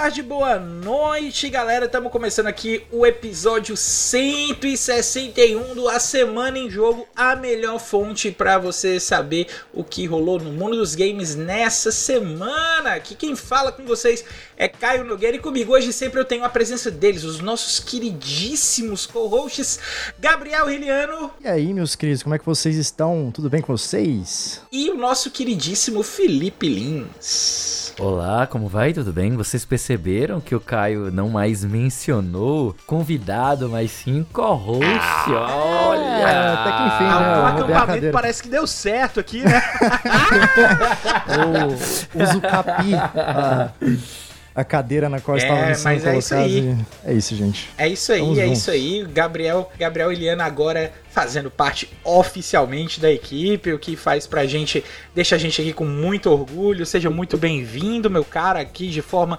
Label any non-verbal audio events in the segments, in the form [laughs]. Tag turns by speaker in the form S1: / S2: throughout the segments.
S1: tarde, boa noite, galera. Estamos começando aqui o episódio 161 do A Semana em Jogo, a melhor fonte para você saber o que rolou no mundo dos games nessa semana. Aqui quem fala com vocês é Caio Nogueira e comigo hoje sempre eu tenho a presença deles, os nossos queridíssimos co-hosts Gabriel Riliano.
S2: E aí, meus queridos, como é que vocês estão? Tudo bem com vocês?
S1: E o nosso queridíssimo Felipe Lins.
S3: Olá, como vai? Tudo bem? Vocês perceberam que o Caio não mais mencionou convidado, mas sim co-host? Ah, Olha! É,
S1: até que enfim, né? O acampamento parece que deu certo aqui, né? [laughs]
S2: o, uso capi. Ah [laughs] a cadeira na qual é, estava sendo mas é isso aí. É isso, gente.
S1: É isso aí, Vamos é juntos. isso aí. Gabriel, Gabriel Eliana agora fazendo parte oficialmente da equipe, o que faz pra gente, deixa a gente aqui com muito orgulho. Seja muito bem-vindo, meu cara, aqui de forma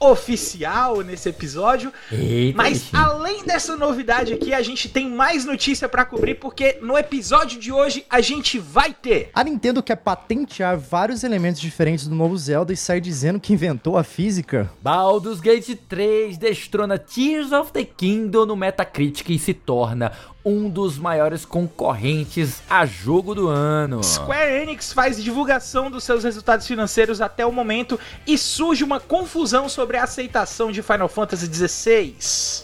S1: oficial nesse episódio. Eita, Mas além dessa novidade aqui, a gente tem mais notícia para cobrir porque no episódio de hoje a gente vai ter.
S2: A Nintendo quer patentear vários elementos diferentes do novo Zelda e sai dizendo que inventou a física.
S3: Baldur's Gate 3 destrona Tears of the Kingdom no Metacritic e se torna um dos maiores concorrentes a jogo do ano.
S1: Square Enix faz divulgação dos seus resultados financeiros até o momento e surge uma confusão sobre a aceitação de Final Fantasy XVI.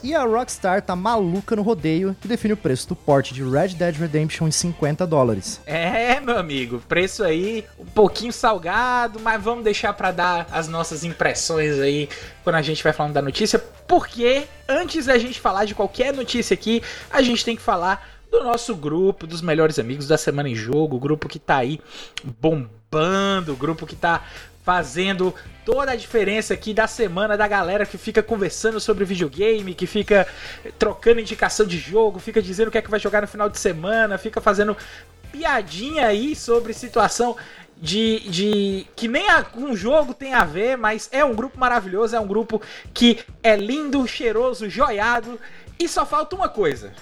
S2: E a Rockstar tá maluca no rodeio e define o preço do porte de Red Dead Redemption em 50 dólares.
S1: É, meu amigo, preço aí um pouquinho salgado, mas vamos deixar para dar as nossas impressões aí quando a gente vai falando da notícia, porque antes da gente falar de qualquer notícia aqui, a gente tem que falar do nosso grupo, dos melhores amigos da Semana em Jogo, o grupo que tá aí bombando, o grupo que tá fazendo toda a diferença aqui da semana da galera que fica conversando sobre videogame, que fica trocando indicação de jogo, fica dizendo o que é que vai jogar no final de semana, fica fazendo piadinha aí sobre situação de, de que nem a, um jogo tem a ver, mas é um grupo maravilhoso, é um grupo que é lindo, cheiroso, joiado e só falta uma coisa.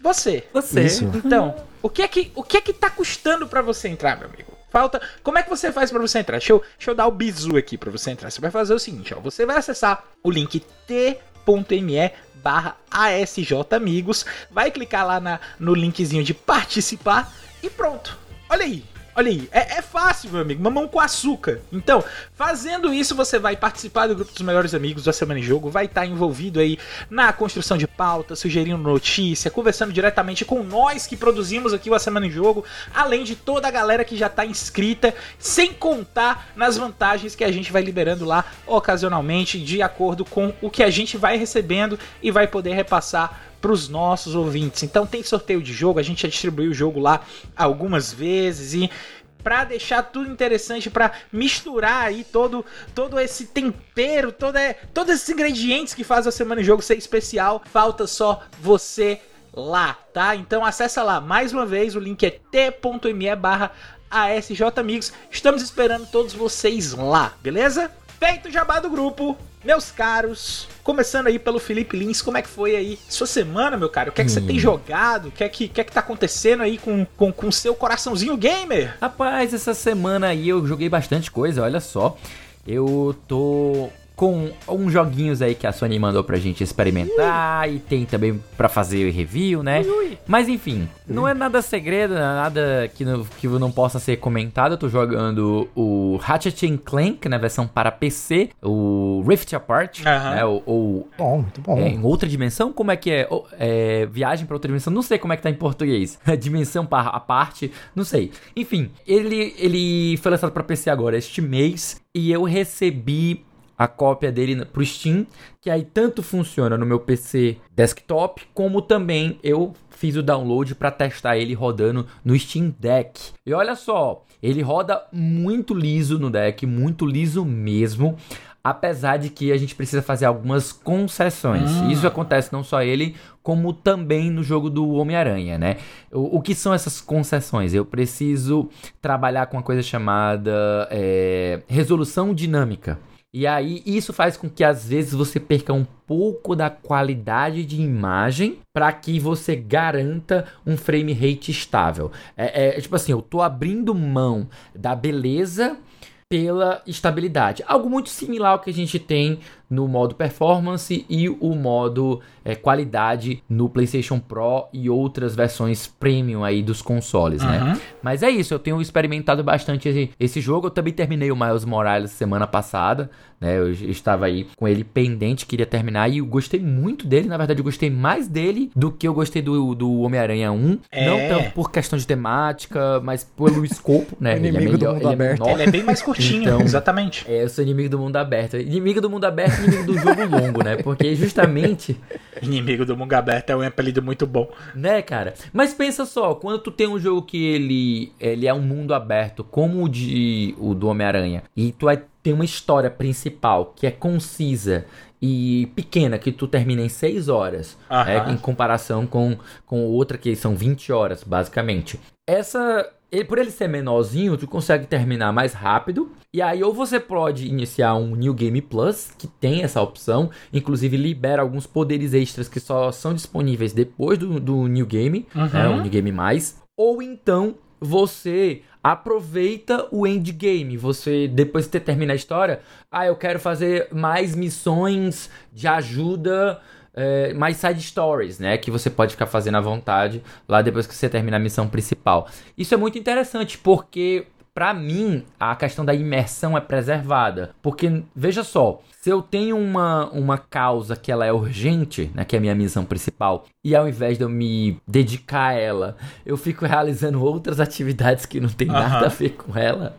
S1: Você.
S3: Você.
S1: Isso. Então, o que é que o que é que tá custando para você entrar, meu amigo? Falta. Como é que você faz para você entrar? Deixa eu, deixa eu dar o bizu aqui para você entrar. Você vai fazer o seguinte, ó. Você vai acessar o link t.me barra ASJ Amigos. Vai clicar lá na, no linkzinho de participar e pronto. Olha aí. Olha aí, é, é, fácil, meu amigo. Mamão com açúcar. Então, fazendo isso, você vai participar do grupo dos melhores amigos da Semana em Jogo, vai estar envolvido aí na construção de pauta, sugerindo notícia, conversando diretamente com nós que produzimos aqui o Semana em Jogo, além de toda a galera que já está inscrita, sem contar nas vantagens que a gente vai liberando lá ocasionalmente, de acordo com o que a gente vai recebendo e vai poder repassar para os nossos ouvintes. Então tem sorteio de jogo, a gente já distribuiu o jogo lá algumas vezes e para deixar tudo interessante, para misturar aí todo, todo esse tempero, todo, todos esses ingredientes que faz a semana de jogo ser especial, falta só você lá, tá? Então acessa lá, mais uma vez, o link é t.me barra ASJ Amigos. Estamos esperando todos vocês lá, beleza? Feito o jabá do grupo, meus caros, começando aí pelo Felipe Lins, como é que foi aí sua semana, meu cara? O que é que hum. você tem hum. jogado? O que é que, que, é que tá acontecendo aí com, com, com seu coraçãozinho gamer?
S3: Rapaz, essa semana aí eu joguei bastante coisa, olha só. Eu tô com uns joguinhos aí que a Sony mandou pra gente experimentar ui. e tem também pra fazer review, né? Ui. Mas enfim, não é nada segredo, é nada que não, que não possa ser comentado. Eu tô jogando o Ratchet Clank na né, versão para PC, o Rift Apart, né? Ou, ou
S2: bom, muito bom.
S3: É, em outra dimensão, como é que é? é? Viagem para outra dimensão, não sei como é que tá em português. [laughs] dimensão para a parte, não sei. Enfim, ele ele foi lançado para PC agora este mês e eu recebi a cópia dele pro Steam, que aí tanto funciona no meu PC desktop, como também eu fiz o download para testar ele rodando no Steam Deck. E olha só, ele roda muito liso no deck, muito liso mesmo. Apesar de que a gente precisa fazer algumas concessões. Hum. Isso acontece não só ele, como também no jogo do Homem-Aranha, né? O, o, que são essas concessões? Eu preciso trabalhar com uma coisa chamada é, resolução dinâmica. E aí isso faz com que às vezes você perca um pouco da qualidade de imagem para que você garanta um frame rate estável. É, é, é, tipo assim, eu tô abrindo mão da beleza pela estabilidade. Algo muito similar ao que a gente tem no modo performance e o modo é, qualidade no PlayStation Pro e outras versões premium aí dos consoles, né? uhum. né? Mas é isso, eu tenho experimentado bastante esse, esse, jogo. Eu também terminei o Miles Morales semana passada, né? Eu estava aí com ele pendente, queria terminar e eu gostei muito dele. Na verdade, eu gostei mais dele do que eu gostei do, do Homem-Aranha 1. É. Não tanto por questão de temática, mas pelo escopo, né? [laughs]
S2: Ele é, melhor, do mundo ele é aberto.
S1: É ele é bem mais curtinho, [laughs] então, exatamente.
S3: É, eu sou inimigo do mundo aberto. Inimigo do mundo aberto inimigo do jogo longo, né? Porque justamente. [laughs]
S1: Inimigo do mundo aberto é um apelido muito bom.
S3: Né, cara? Mas pensa só, quando tu tem um jogo que ele, ele é um mundo aberto, como o, de, o do Homem-Aranha, e tu vai ter uma história principal que é concisa e pequena, que tu termina em 6 horas, né, em comparação com, com outra que são 20 horas, basicamente. Essa ele, por ele ser menorzinho, tu consegue terminar mais rápido. E aí, ou você pode iniciar um New Game Plus, que tem essa opção, inclusive libera alguns poderes extras que só são disponíveis depois do, do New Game, uhum. né, o New Game Mais. Ou então você aproveita o endgame. Você, depois de ter terminado a história, ah, eu quero fazer mais missões de ajuda é, mais side stories, né? Que você pode ficar fazendo à vontade lá depois que você termina a missão principal. Isso é muito interessante porque para mim, a questão da imersão é preservada. Porque, veja só, se eu tenho uma, uma causa que ela é urgente, né, que é a minha missão principal, e ao invés de eu me dedicar a ela, eu fico realizando outras atividades que não tem nada a ver com ela,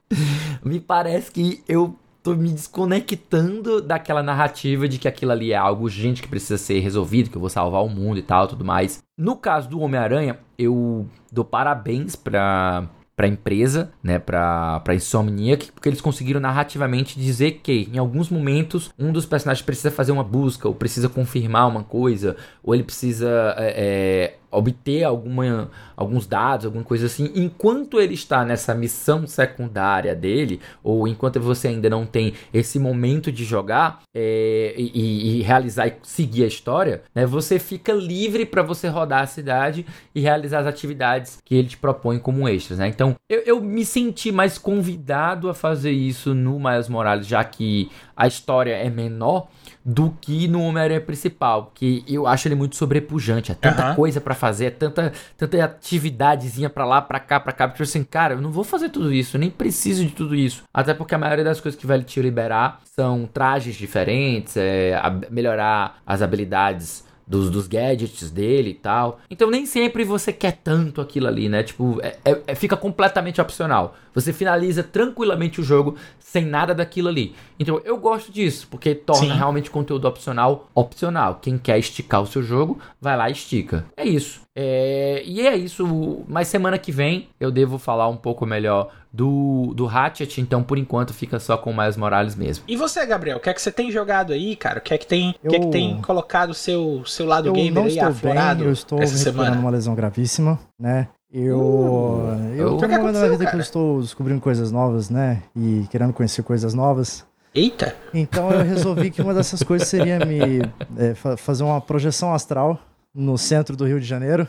S3: me parece que eu tô me desconectando daquela narrativa de que aquilo ali é algo urgente que precisa ser resolvido, que eu vou salvar o mundo e tal, tudo mais. No caso do Homem-Aranha, eu dou parabéns pra para empresa, né, para para Insomniac, porque eles conseguiram narrativamente dizer que em alguns momentos um dos personagens precisa fazer uma busca ou precisa confirmar uma coisa ou ele precisa é, é obter alguma, alguns dados, alguma coisa assim, enquanto ele está nessa missão secundária dele, ou enquanto você ainda não tem esse momento de jogar é, e, e, realizar e seguir a história, né, você fica livre para você rodar a cidade e realizar as atividades que ele te propõe como extras. Né? Então, eu, eu me senti mais convidado a fazer isso no Miles Morales, já que a história é menor do que no Homem-Aranha principal, que eu acho ele muito sobrepujante, é tanta uhum. coisa para fazer, é tanta, tanta atividadezinha para lá, para cá, para cá, porque assim, cara, eu não vou fazer tudo isso, eu nem preciso de tudo isso. Até porque a maioria das coisas que vai te liberar são trajes diferentes, é, melhorar as habilidades dos, dos gadgets dele e tal. Então nem sempre você quer tanto aquilo ali, né? Tipo, é, é, fica completamente opcional. Você finaliza tranquilamente o jogo sem nada daquilo ali. Então eu gosto disso, porque torna Sim. realmente conteúdo opcional opcional. Quem quer esticar o seu jogo, vai lá e estica. É isso. É, e é isso. Mas semana que vem eu devo falar um pouco melhor do, do Hatchet, então por enquanto fica só com o Miles Morales mesmo.
S1: E você, Gabriel, o que é que você tem jogado aí, cara? O que é que tem, eu... que é que tem colocado o seu, seu lado eu gamer aí aflorado
S2: bem, Eu estou essa semana? uma lesão gravíssima, né? Eu, uh, eu tô numa da vida cara? que eu estou descobrindo coisas novas, né? E querendo conhecer coisas novas.
S1: Eita!
S2: Então eu resolvi que uma dessas coisas seria me é, fazer uma projeção astral no centro do Rio de Janeiro.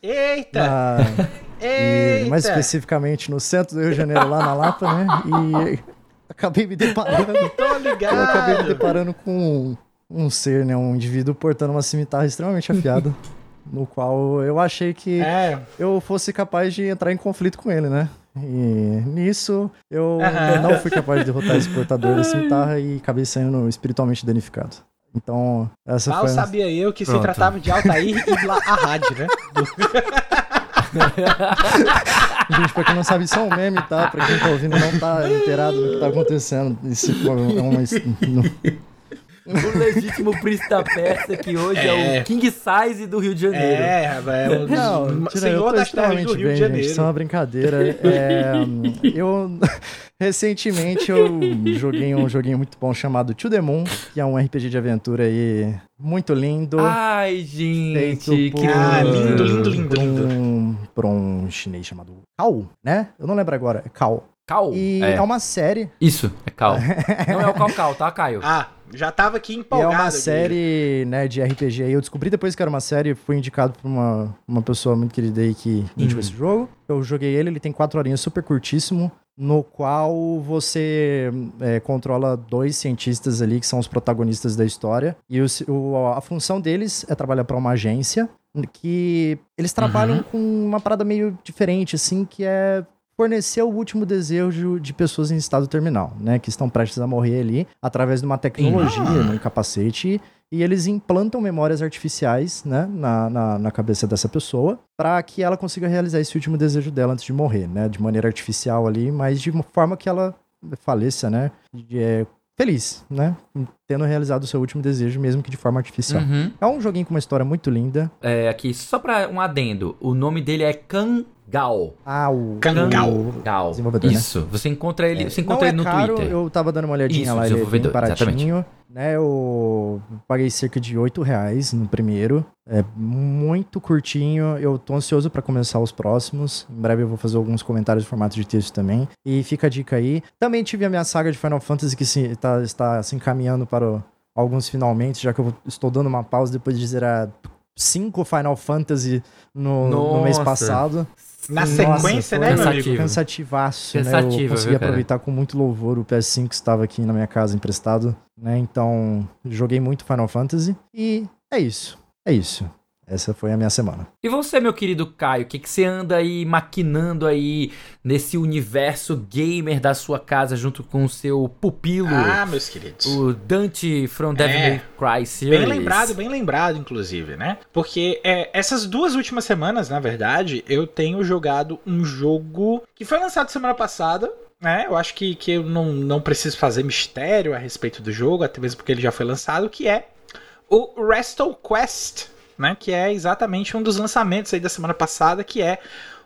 S1: Eita! Na, [laughs]
S2: Eita! mais especificamente no centro do Rio de Janeiro, lá na Lapa, né? E [laughs] acabei me deparando. [laughs]
S1: Tô ligado! Eu
S2: acabei me deparando com um, um ser, né? Um indivíduo portando uma cimitarra extremamente afiada. No qual eu achei que é. eu fosse capaz de entrar em conflito com ele, né? E nisso eu, não fui capaz de derrotar esse portador da cimitarra e acabei saindo espiritualmente danificado. Então, essa Mal
S1: foi. Mal sabia eu que Pronto. se tratava de Altair e a rádio, né? [laughs]
S2: Gente, pra quem não sabe, isso é um meme, tá? Pra quem tá ouvindo não tá inteirado do que tá acontecendo. Isso é uma.
S3: O legítimo príncipe da Pérsia, que hoje é, é o King Size do Rio de Janeiro.
S2: É, é o não, tira, senhor eu tô das terras do Rio bem, de Janeiro. Gente, isso é uma brincadeira. É, eu recentemente eu joguei um joguinho muito bom chamado To The Moon, que é um RPG de aventura aí muito lindo.
S3: Ai, gente,
S1: por, que ah, lindo, lindo, lindo, lindo.
S2: Um, por um chinês chamado Kao, né? Eu não lembro agora, é Kao.
S3: Cal?
S2: E é. é, uma série.
S3: Isso, é Cal. não é o Cal Cal, tá, Caio?
S1: Ah, já tava aqui empolgado.
S2: E é uma série, né, de RPG. Eu descobri depois que era uma série, fui indicado por uma, uma pessoa muito querida aí que indicou uhum. esse jogo. Eu joguei ele, ele tem quatro horinhas, super curtíssimo. no qual você é, controla dois cientistas ali que são os protagonistas da história e o, o, a função deles é trabalhar para uma agência que eles trabalham uhum. com uma parada meio diferente, assim, que é fornecer o último desejo de pessoas em estado terminal, né? Que estão prestes a morrer ali através de uma tecnologia, uhum. num capacete. E eles implantam memórias artificiais, né, na, na, na cabeça dessa pessoa, para que ela consiga realizar esse último desejo dela antes de morrer, né? De maneira artificial ali, mas de uma forma que ela faleça, né? De, é, feliz, né? Tendo realizado o seu último desejo, mesmo que de forma artificial. Uhum. É um joguinho com uma história muito linda.
S3: É, aqui, só pra um adendo, o nome dele é Kan Gal.
S2: Ah, o
S3: Kangal. Gal. Desenvolvedor, né? Isso. Né? Você encontra ele, é. você encontra ele no é caro, Twitter.
S2: Eu tava dando uma olhadinha Isso, lá, ele é baratinho. Exatamente. Né, eu paguei cerca de 8 reais no primeiro. É muito curtinho. Eu tô ansioso para começar os próximos. Em breve eu vou fazer alguns comentários em formato de texto também. E fica a dica aí. Também tive a minha saga de Final Fantasy que se, tá, está se encaminhando para o, alguns finalmente, já que eu estou dando uma pausa depois de zerar cinco Final Fantasy no, no mês passado.
S1: Na sequência, né, meu amigo?
S2: Cansativaço, né? Eu consegui aproveitar com muito louvor o PS5 que estava aqui na minha casa emprestado, né? Então, joguei muito Final Fantasy e é isso. É isso. Essa foi a minha semana.
S3: E você, meu querido Caio, o que, que você anda aí maquinando aí nesse universo gamer da sua casa junto com o seu pupilo?
S1: Ah, meus queridos.
S3: O Dante from Devil é, May Cry Series.
S1: Bem lembrado, bem lembrado, inclusive, né? Porque é, essas duas últimas semanas, na verdade, eu tenho jogado um jogo que foi lançado semana passada, é, eu acho que, que eu não, não preciso fazer mistério a respeito do jogo, até mesmo porque ele já foi lançado, que é o Wrestle Quest né? Que é exatamente um dos lançamentos aí da semana passada, que é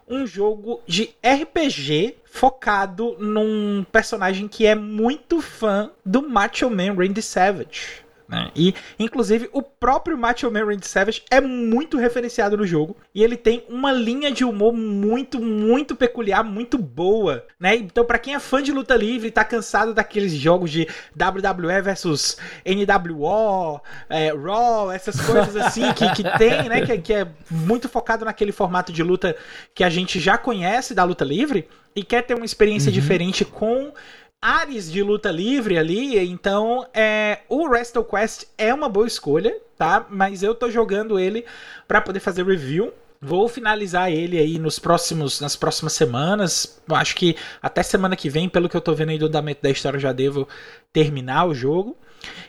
S1: um jogo de RPG focado num personagem que é muito fã do Macho Man Randy Savage. Né? E, inclusive, o próprio Macho Man Randy Savage é muito referenciado no jogo. E ele tem uma linha de humor muito, muito peculiar, muito boa. Né? Então, para quem é fã de luta livre e tá cansado daqueles jogos de WWE versus NWO, é, Raw, essas coisas assim que, que tem, né? Que, que é muito focado naquele formato de luta que a gente já conhece da luta livre e quer ter uma experiência uhum. diferente com ares de luta livre ali, então é, o Wrestle Quest é uma boa escolha, tá? Mas eu tô jogando ele para poder fazer review. Vou finalizar ele aí nos próximos, nas próximas semanas. Acho que até semana que vem, pelo que eu tô vendo aí do andamento da história, já devo terminar o jogo.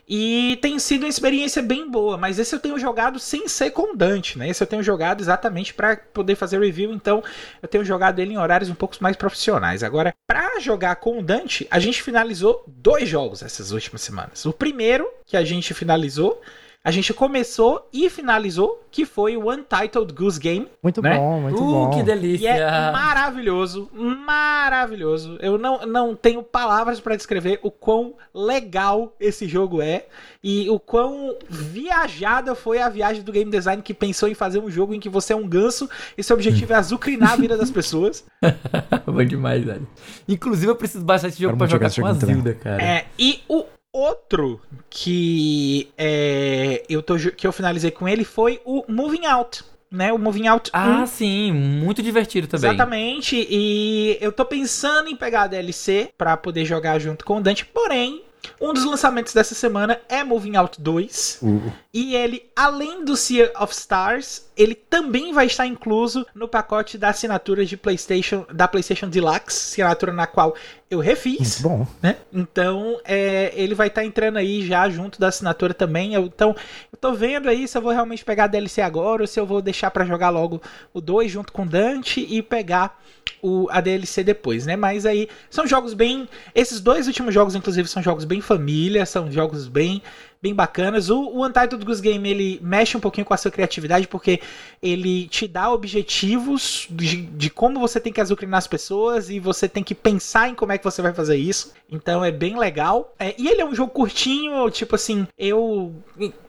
S1: E tem sido uma experiência bem boa, mas esse eu tenho jogado sem ser com Dante, né? Esse eu tenho jogado exatamente para poder fazer review, então eu tenho jogado ele em horários um pouco mais profissionais. Agora, para jogar com o Dante, a gente finalizou dois jogos essas últimas semanas. O primeiro que a gente finalizou a gente começou e finalizou, que foi o Untitled Goose Game.
S2: Muito né? bom, muito uh, bom.
S3: que delícia.
S1: E é maravilhoso, maravilhoso. Eu não, não tenho palavras para descrever o quão legal esse jogo é e o quão viajada foi a viagem do game design que pensou em fazer um jogo em que você é um ganso e seu objetivo é [laughs] azucrinar a vida das pessoas. [laughs]
S3: bom demais, velho. Inclusive eu preciso baixar esse jogo para jogar, jogar com a Zilda, cara.
S1: É, e o outro que é, eu tô, que eu finalizei com ele foi o Moving Out. Né, o Moving Out
S3: Ah, 1. sim, muito divertido também.
S1: Exatamente, e eu tô pensando em pegar a DLC para poder jogar junto com o Dante, porém, um dos lançamentos dessa semana é Moving Out 2. Uh. E ele, além do Sea of Stars, ele também vai estar incluso no pacote da assinatura de PlayStation, da PlayStation Deluxe, assinatura na qual eu refiz.
S2: Muito bom.
S1: Né? Então, é, ele vai estar entrando aí já junto da assinatura também. Eu, então, eu tô vendo aí se eu vou realmente pegar a DLC agora ou se eu vou deixar para jogar logo o 2 junto com Dante e pegar o, a DLC depois, né? Mas aí são jogos bem. Esses dois últimos jogos, inclusive, são jogos bem família, são jogos bem bem bacanas. O, o Untitled Goose Game ele mexe um pouquinho com a sua criatividade porque ele te dá objetivos de, de, como você tem que azucrinar as pessoas e você tem que pensar em como é que você vai fazer isso. Então é bem legal. É, e ele é um jogo curtinho, tipo assim, eu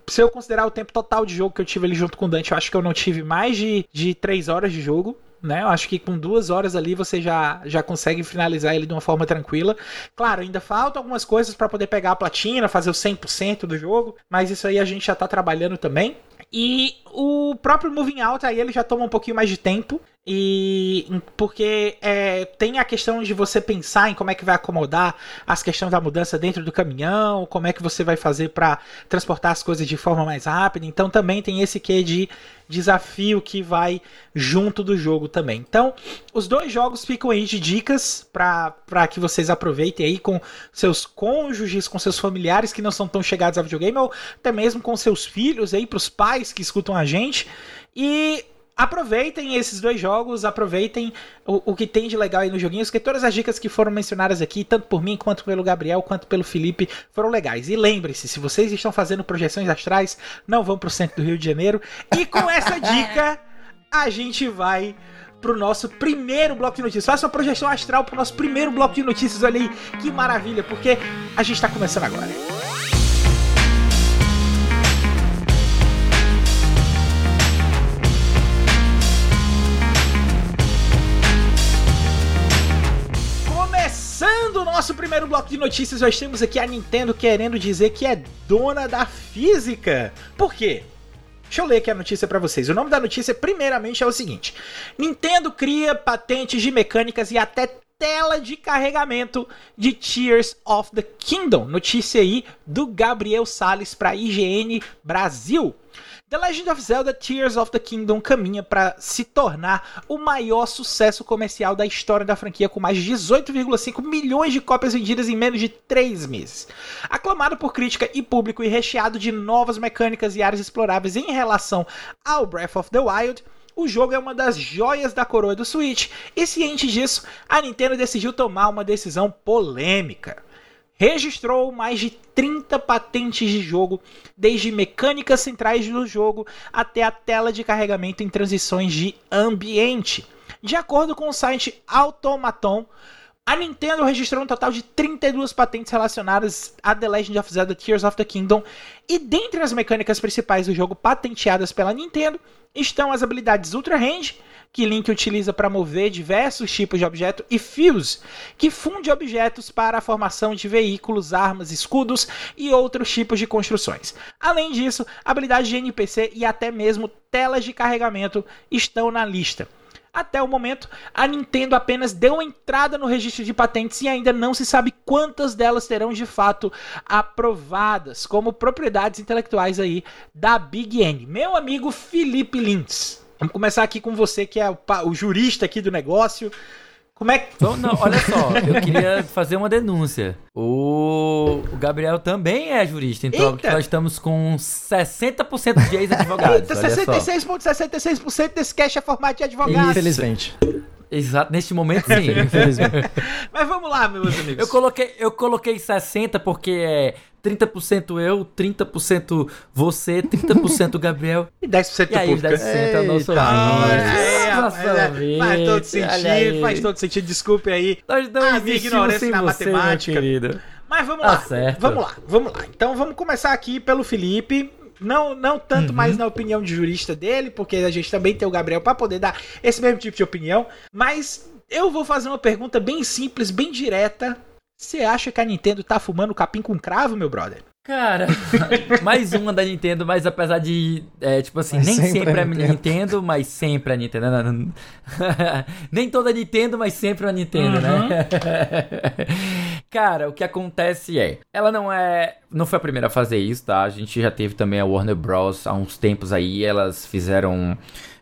S1: se eu considerar o tempo total de jogo que eu tive ali junto com o Dante, eu acho que eu não tive mais de, de 3 horas de jogo né? Eu acho que com duas horas ali você já, já consegue finalizar ele de uma forma tranquila. Claro, ainda faltam algumas coisas para poder pegar a platina, fazer o 100% do jogo, mas isso aí a gente já tá trabalhando também. E o próprio Moving Out aí ele já toma um pouquinho mais de tempo. E porque é, tem a questão de você pensar em como é que vai acomodar as questões da mudança dentro do caminhão, como é que você vai fazer para transportar as coisas de forma mais rápida. Então também tem esse quê de desafio que vai junto do jogo também. Então, os dois jogos ficam aí de dicas para que vocês aproveitem aí com seus cônjuges, com seus familiares que não são tão chegados ao videogame, ou até mesmo com seus filhos aí, para os pais que escutam a gente. E aproveitem esses dois jogos, aproveitem o, o, que tem de legal aí nos joguinhos, porque todas as dicas que foram mencionadas aqui, tanto por mim, quanto pelo Gabriel, quanto pelo Felipe, foram legais. E lembre-se, se vocês estão fazendo projeções astrais, não vão pro centro do Rio de Janeiro. E com essa [laughs] dica, a gente vai pro nosso primeiro bloco de notícias. Faça uma projeção astral pro nosso primeiro bloco de notícias, olha aí, que maravilha, porque a gente tá começando agora. Começando nosso primeiro bloco de notícias, nós temos aqui a Nintendo querendo dizer que é dona da física. Por quê? Deixa eu ler aqui a notícia para vocês. O nome da notícia, primeiramente, é o seguinte: Nintendo cria patentes de mecânicas e até tela de carregamento de Tears of the Kingdom. Notícia aí do Gabriel Sales para IGN Brasil. The Legend of Zelda Tears of the Kingdom caminha para se tornar o maior sucesso comercial da história da franquia, com mais de 18,5 milhões de cópias vendidas em menos de 3 meses. Aclamado por crítica e público e recheado de novas mecânicas e áreas exploráveis em relação ao Breath of the Wild, o jogo é uma das joias da coroa do Switch, e ciente disso, a Nintendo decidiu tomar uma decisão polêmica registrou mais de 30 patentes de jogo, desde mecânicas centrais do jogo até a tela de carregamento em transições de ambiente. De acordo com o site Automaton, a Nintendo registrou um total de 32 patentes relacionadas a The Legend of Zelda Tears of the Kingdom, e dentre as mecânicas principais do jogo patenteadas pela Nintendo estão as habilidades Ultra Range, que Link utiliza para mover diversos tipos de objeto, e Fuse, que funde objetos para a formação de veículos, armas, escudos e outros tipos de construções. Além disso, habilidades de NPC e até mesmo telas de carregamento estão na lista. Até o momento, a Nintendo apenas deu entrada no registro de patentes e ainda não se sabe quantas delas terão de fato aprovadas como propriedades intelectuais aí da Big N. Meu amigo Felipe Lintz. Vamos começar aqui com você, que é o, o jurista aqui do negócio. Como é que.
S3: Não, não, olha só, eu queria fazer uma denúncia. O, o Gabriel também é jurista, então Eita. nós estamos com 60% de ex-advogados. Eita,
S1: 66,66% desse cash é formato de advogado.
S2: Infelizmente.
S3: Exato, neste momento sim. Infelizmente. [laughs]
S1: Mas vamos lá, meus amigos.
S3: Eu coloquei, eu coloquei 60 porque é 30% eu, 30% você, 30% Gabriel. [laughs]
S1: E 10% e aí, público. 10% é o nosso é, Faz todo sentido, faz todo sentido. Desculpe aí.
S3: Nós não a minha ignorância na você, matemática.
S1: Mas vamos tá lá. Certo. Vamos lá, vamos lá. Então vamos começar aqui pelo Felipe. Não, não tanto uhum. mais na opinião de jurista dele, porque a gente também tem o Gabriel para poder dar esse mesmo tipo de opinião. Mas eu vou fazer uma pergunta bem simples, bem direta. Você acha que a Nintendo tá fumando capim com cravo, meu brother?
S3: Cara, [laughs] mais uma da Nintendo, mas apesar de, é, tipo assim, mas nem sempre, sempre a Nintendo. Nintendo. mas sempre a Nintendo. [laughs] nem toda a Nintendo, mas sempre a Nintendo, né? uhum. né? [laughs] Cara, o que acontece é, ela não é, não foi a primeira a fazer isso, tá? A gente já teve também a Warner Bros. há uns tempos aí, elas fizeram,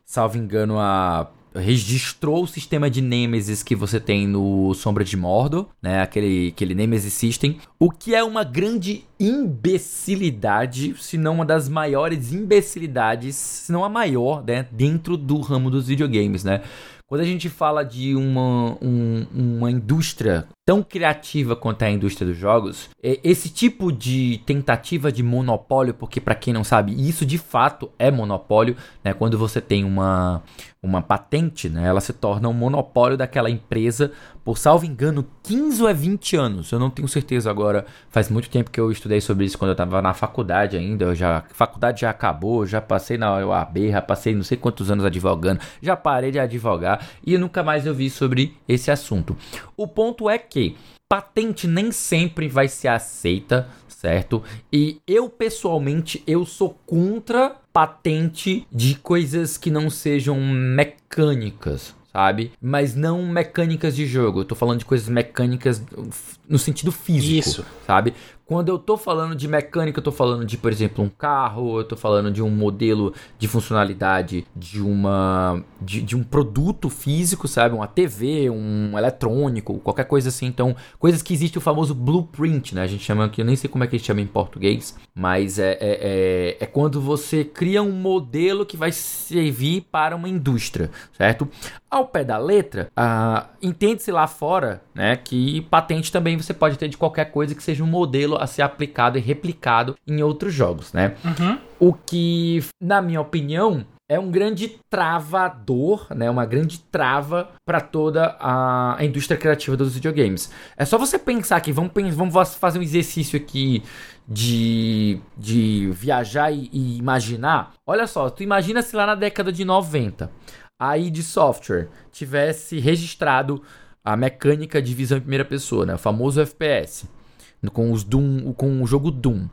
S3: salvo engano, a registrou o sistema de Nemesis que você tem no Sombra de Mordor, né? Aquele, aquele Nemesis System. O que é uma grande imbecilidade, se não uma das maiores imbecilidades, se não a maior, né? Dentro do ramo dos videogames, né? Quando a gente fala de uma, um, uma indústria tão criativa quanto é a indústria dos jogos, é, esse tipo de tentativa de monopólio, porque para quem não sabe, isso de fato é monopólio, né? Quando você tem uma, uma patente, né? Ela se torna um monopólio daquela empresa por, salvo engano, 15 ou é 20 anos. Eu não tenho certeza agora. Faz muito tempo que eu estudei sobre isso quando eu estava na faculdade ainda. Eu já, a faculdade já acabou, já passei na UAB, já passei não sei quantos anos advogando, já parei de advogar e nunca mais eu vi sobre esse assunto. O ponto é que patente nem sempre vai ser aceita certo? E eu pessoalmente eu sou contra patente de coisas que não sejam mecânicas, sabe? Mas não mecânicas de jogo. Eu tô falando de coisas mecânicas no sentido físico, Isso. sabe? Quando eu tô falando de mecânica, eu tô falando de, por exemplo, um carro, eu tô falando de um modelo de funcionalidade de uma de, de um produto físico, sabe? Uma TV, um eletrônico, qualquer coisa assim. Então, coisas que existe o famoso blueprint, né? A gente chama aqui, eu nem sei como é que a gente chama em português, mas é, é, é, é quando você cria um modelo que vai servir para uma indústria, certo? Ao pé da letra, uh, entende-se lá fora, né, que patente também você pode ter de qualquer coisa que seja um modelo a ser aplicado e replicado em outros jogos, né? Uhum. O que, na minha opinião, é um grande travador, né? Uma grande trava para toda a, indústria criativa dos videogames. É só você pensar que vamos, vamos fazer um exercício aqui de, de viajar e, e imaginar. Olha só, tu imagina se lá na década de 90 a id Software tivesse registrado a mecânica de visão em primeira pessoa, né? O famoso FPS. Com, os Doom, com o jogo Doom.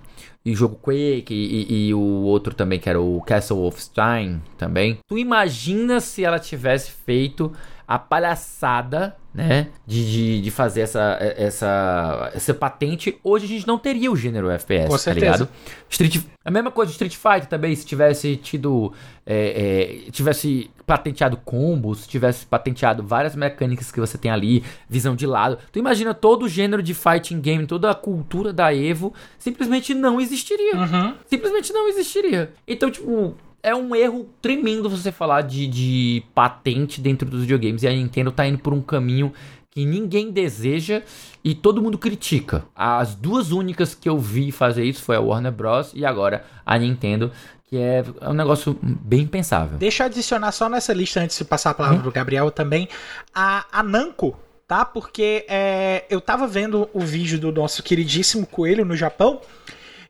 S3: E o jogo Quake e, e, e, o outro também, que era o Castle of Stein também. Tu imagina se ela tivesse feito a palhaçada, né, de, de, de, fazer essa, essa, essa patente, hoje a gente não teria o gênero FPS, Com tá ligado? Street, a mesma coisa de Street Fighter também, se tivesse tido, é, é, tivesse patenteado combos, tivesse patenteado várias mecânicas que você tem ali, visão de lado, tu imagina todo o gênero de fighting game, toda a cultura da Evo, simplesmente não existiria. Uhum. Simplesmente não existiria. Então, tipo, é um erro tremendo você falar de, de patente dentro dos videogames. E a Nintendo tá indo por um caminho que ninguém deseja e todo mundo critica. As duas únicas que eu vi fazer isso foi a Warner Bros. e agora a Nintendo, que é um negócio bem pensável.
S1: Deixa eu adicionar só nessa lista antes de passar a palavra hum? pro Gabriel também a, a Namco. Tá? Porque é, eu tava vendo o vídeo do nosso queridíssimo Coelho no Japão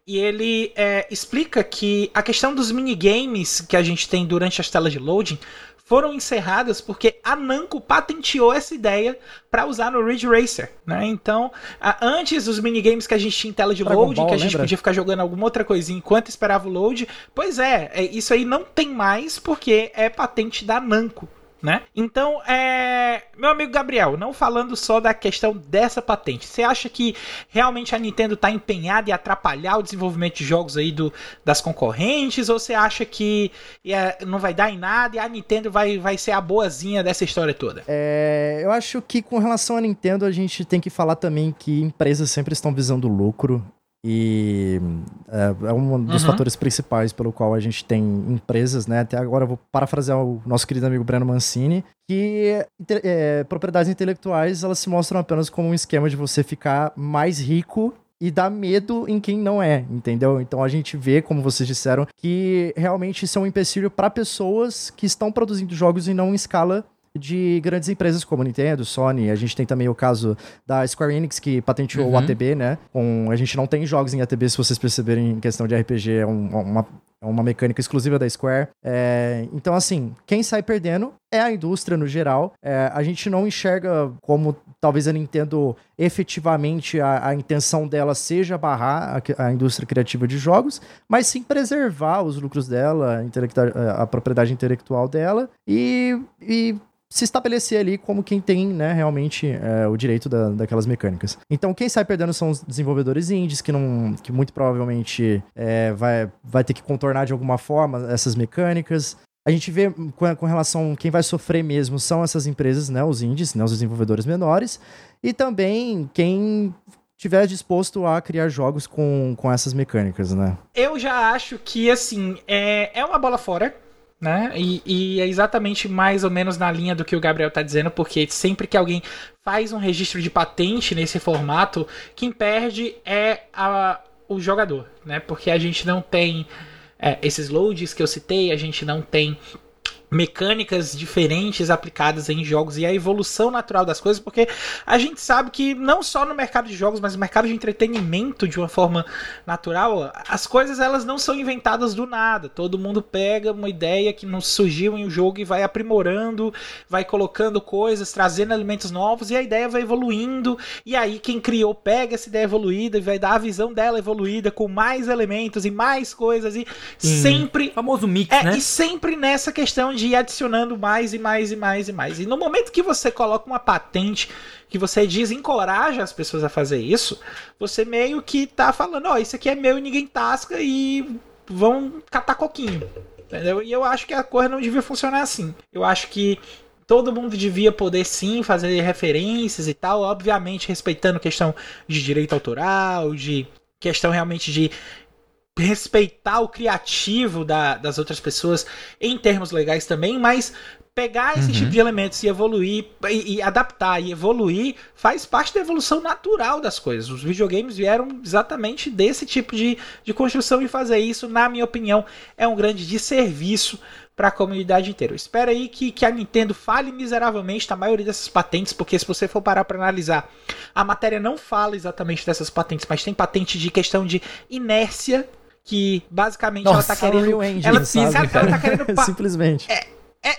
S1: e ele é, explica que a questão dos minigames que a gente tem durante as telas de loading foram encerradas porque a Namco patenteou essa ideia para usar no Ridge Racer, né? Então, a, antes os minigames que a gente tinha em tela de Dragon load, Ball, que a gente lembra? podia ficar jogando alguma outra coisinha enquanto esperava o load, pois é, é, isso aí não tem mais porque é patente da Namco né? Então, é... meu amigo Gabriel, não falando só da questão dessa patente, você acha que realmente a Nintendo está empenhada em atrapalhar o desenvolvimento de jogos aí do, das concorrentes, ou você acha que é, não vai dar em nada e a Nintendo vai, vai ser a boazinha dessa história toda?
S2: É, eu acho que com relação à Nintendo a gente tem que falar também que empresas sempre estão visando lucro e é, é um dos uhum. fatores principais pelo qual a gente tem empresas, né? Até agora eu vou parafrasear o nosso querido amigo Breno Mancini, que é, propriedades intelectuais elas se mostram apenas como um esquema de você ficar mais rico e dar medo em quem não é, entendeu? Então a gente vê, como vocês disseram, que realmente isso é um empecilho para pessoas que estão produzindo jogos e não em escala de grandes empresas como Nintendo, Sony. A gente tem também o caso da Square Enix, que patenteou uhum. o ATB, né? Com, a gente não tem jogos em ATB, se vocês perceberem, em questão de RPG, é um, uma, é uma mecânica exclusiva da Square. É, então, assim, quem sai perdendo é a indústria no geral. É, a gente não enxerga como talvez a Nintendo efetivamente a, a intenção dela seja barrar a, a, indústria criativa de jogos, mas sim preservar os lucros dela, a, a propriedade intelectual dela e, e se estabelecer ali como quem tem, né, realmente é, o direito da, daquelas mecânicas. Então, quem sai perdendo são os desenvolvedores indies, que não, que muito provavelmente é, vai, vai ter que contornar de alguma forma essas mecânicas. A gente vê com, com relação quem vai sofrer mesmo são essas empresas, né, os indies, né, os desenvolvedores menores, e também quem tiver disposto a criar jogos com, com essas mecânicas, né?
S1: Eu já acho que, assim, é, é uma bola fora né? E, e, é exatamente mais ou menos na linha do que o Gabriel está dizendo, porque sempre que alguém faz um registro de patente nesse formato, quem perde é a, o jogador, né? Porque a gente não tem é, esses loads que eu citei, a gente não tem mecânicas diferentes aplicadas em jogos e a evolução natural das coisas, porque a gente sabe que não só no mercado de jogos, mas no mercado de entretenimento de uma forma natural, as coisas elas não são inventadas do nada. Todo mundo pega uma ideia que não surgiu em um jogo e vai aprimorando, vai colocando coisas, trazendo elementos novos e a ideia vai evoluindo. E aí quem criou pega essa ideia evoluída e vai dar a visão dela evoluída com mais elementos e mais coisas e hum, sempre
S3: famoso mix,
S1: é,
S3: né?
S1: E sempre nessa questão de de ir adicionando mais e mais e mais e mais. E no momento que você coloca uma patente, que você desencoraja as pessoas a fazer isso, você meio que tá falando, ó, oh, isso aqui é meu e ninguém tasca e vão catar coquinho. Entendeu? E eu acho que a coisa não devia funcionar assim. Eu acho que todo mundo devia poder sim fazer referências e tal, obviamente respeitando questão de direito autoral, de questão realmente de respeitar o criativo da, das outras pessoas em termos legais também, mas pegar esse uhum. tipo de elementos e evoluir e, e, adaptar e evoluir faz parte da evolução natural das coisas. Os videogames vieram exatamente desse tipo de, de construção e fazer isso, na minha opinião, é um grande desserviço para a comunidade inteira. Espera aí que, que a Nintendo fale miseravelmente da maioria dessas patentes, porque se você for parar para analisar, a matéria não fala exatamente dessas patentes, mas tem patente de questão de inércia que basicamente Nossa, ela tá querendo.
S2: Engine, ela,
S1: sabe, ela, ela tá querendo. [laughs]
S2: Simplesmente.
S1: É,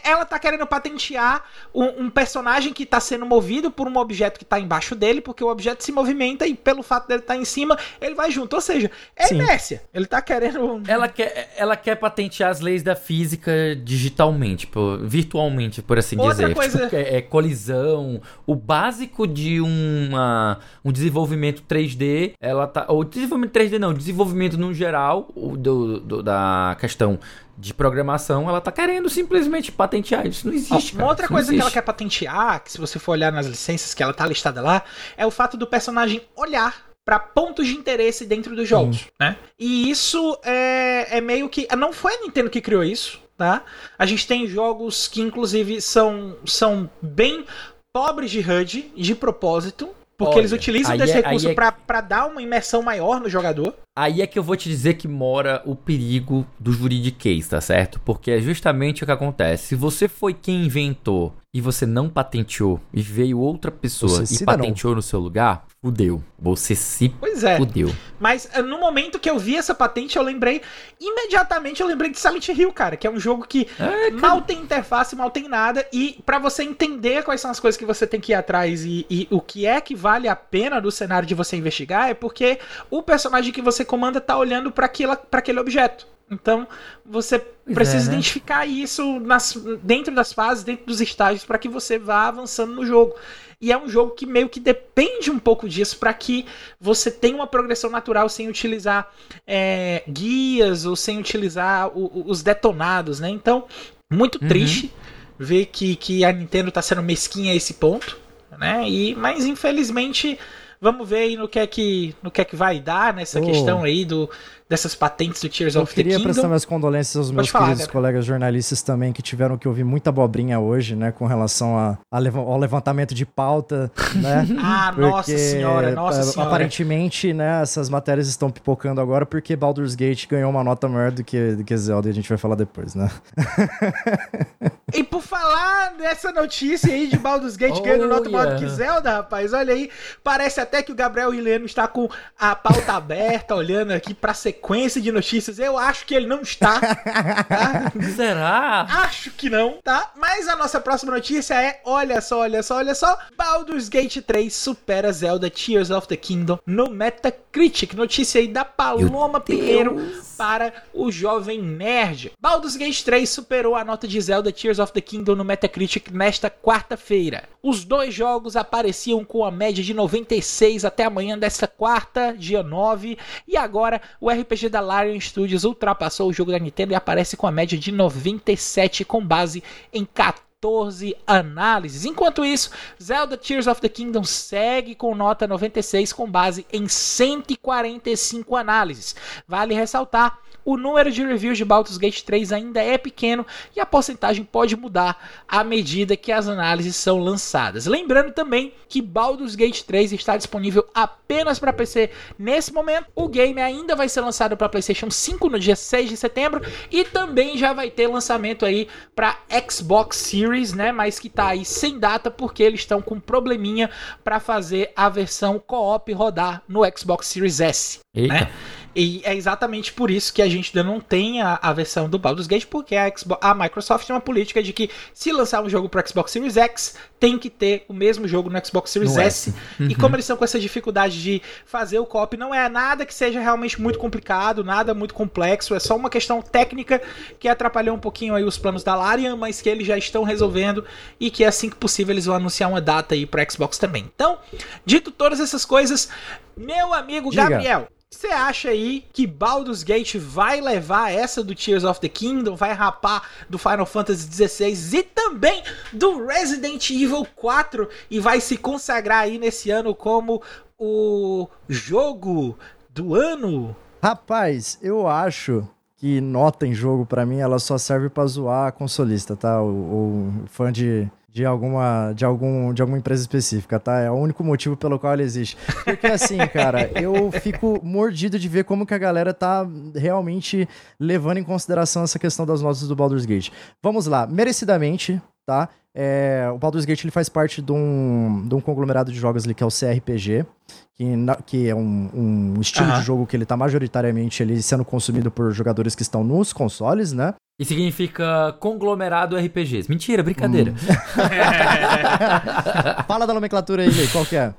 S1: ela tá querendo patentear um, um, personagem que tá sendo movido por um objeto que tá embaixo dele, porque o objeto se movimenta e pelo fato dele estar tá em cima, ele vai junto. Ou seja, é Sim. inércia. Ele tá querendo.
S3: Ela quer, ela quer patentear as leis da física digitalmente, por, virtualmente, por assim Outra dizer. Coisa... Tipo, é, é, colisão. O básico de uma, um desenvolvimento 3D, ela tá. Ou desenvolvimento 3D não, desenvolvimento no geral, do, do da questão de programação, ela tá querendo simplesmente patentear. Isso não existe.
S1: Uma outra coisa que ela quer patentear, que se você for olhar nas licenças que ela tá listada lá, é o fato do personagem olhar para pontos de interesse dentro dos jogos, né? E isso é, é meio que não foi a Nintendo que criou isso, tá? A gente tem jogos que inclusive são são bem pobres de HUD de propósito, porque Olha, eles utilizam desse é, recurso é... para dar uma imersão maior no jogador.
S3: Aí é que eu vou te dizer que mora o perigo do juridiquês, tá certo? Porque é justamente o que acontece. Se você foi quem inventou e você não patenteou e veio outra pessoa e patenteou não. no seu lugar, fudeu. Você se
S1: pois é.
S3: fudeu.
S1: Mas eh, no momento que eu vi essa patente, eu lembrei, imediatamente eu lembrei de Silent Hill, cara, que é um jogo que é, mal tem interface, mal tem nada, e para você entender quais são as coisas que você tem que ir atrás e, e o que é que vale a pena do cenário de você investigar, é porque o personagem que você comanda tá olhando para aquele objeto. Então, você pois precisa é, né? identificar isso nas, dentro das fases, dentro dos estágios, para que você vá avançando no jogo. E é um jogo que meio que depende um pouco disso para que você tenha uma progressão natural sem utilizar é, guias ou sem utilizar o, os detonados, né? Então, muito uhum. triste ver que, que a Nintendo está sendo mesquinha a esse ponto, né? E, mas infelizmente Vamos ver aí no que é que, no que, é que vai dar nessa oh. questão aí do, dessas patentes do Tears
S2: eu
S1: of the Kingdom.
S2: Eu queria prestar minhas condolências aos meus falar, queridos cara. colegas jornalistas também que tiveram que ouvir muita abobrinha hoje, né, com relação a, a ao levantamento de pauta, né? [laughs]
S1: ah, porque, nossa senhora, nossa senhora.
S2: Aparentemente, né, essas matérias estão pipocando agora porque Baldur's Gate ganhou uma nota maior do que, do que Zelda e a gente vai falar depois, né? [laughs]
S1: e por falar dessa notícia aí de Baldur's Gate oh, ganhando nota yeah. maior do que Zelda, rapaz, olha aí, parece até que o Gabriel Hileno está com a pauta aberta, olhando aqui pra sequência de notícias. Eu acho que ele não está.
S3: Tá? Será?
S1: Acho que não, tá? Mas a nossa próxima notícia é: olha só, olha só, olha só. Baldur's Gate 3 supera Zelda Tears of the Kingdom no Metacritic. Notícia aí da Paloma Pinheiro para o Jovem Nerd. Baldur's Gate 3 superou a nota de Zelda Tears of the Kingdom no Metacritic nesta quarta-feira. Os dois jogos apareciam com a média de 96 até amanhã desta quarta, dia 9, e agora o RPG da Larian Studios ultrapassou o jogo da Nintendo e aparece com a média de 97 com base em 14 14 análises. Enquanto isso, Zelda Tears of the Kingdom segue com nota 96 com base em 145 análises. Vale ressaltar o número de reviews de Baldur's Gate 3 ainda é pequeno e a porcentagem pode mudar à medida que as análises são lançadas. Lembrando também que Baldur's Gate 3 está disponível apenas para PC nesse momento. O game ainda vai ser lançado para PlayStation 5 no dia 6 de setembro e também já vai ter lançamento aí para Xbox Series, né, mas que tá aí sem data porque eles estão com probleminha para fazer a versão co-op rodar no Xbox Series S, Eita. né? E é exatamente por isso que a gente ainda não tem a, a versão do Baldur's Gate, porque a, Xbox, a Microsoft tem uma política de que se lançar um jogo para Xbox Series X, tem que ter o mesmo jogo no Xbox Series no S. Uhum. E como eles estão com essa dificuldade de fazer o copy, não é nada que seja realmente muito complicado, nada muito complexo, é só uma questão técnica que atrapalhou um pouquinho aí os planos da Larian, mas que eles já estão resolvendo e que assim que possível eles vão anunciar uma data aí para Xbox também. Então, dito todas essas coisas, meu amigo Diga. Gabriel, você acha aí que Baldur's Gate vai levar essa do Tears of the Kingdom, vai rapar do Final Fantasy XVI e também do Resident Evil 4 e vai se consagrar aí nesse ano como o jogo do ano?
S2: Rapaz, eu acho que nota em jogo para mim ela só serve para zoar a consolista, tá? O, o fã de de alguma, de, algum, de alguma empresa específica, tá? É o único motivo pelo qual ele existe. Porque assim, [laughs] cara, eu fico mordido de ver como que a galera tá realmente levando em consideração essa questão das notas do Baldur's Gate. Vamos lá, merecidamente, tá? É, o Baldur's Gate ele faz parte de um, de um conglomerado de jogos ali que é o CRPG, que, na, que é um, um estilo de jogo que ele tá majoritariamente ele sendo consumido por jogadores que estão nos consoles, né?
S3: E significa conglomerado RPGs. Mentira, brincadeira. Hum. [laughs]
S2: Fala da nomenclatura aí, qual que é?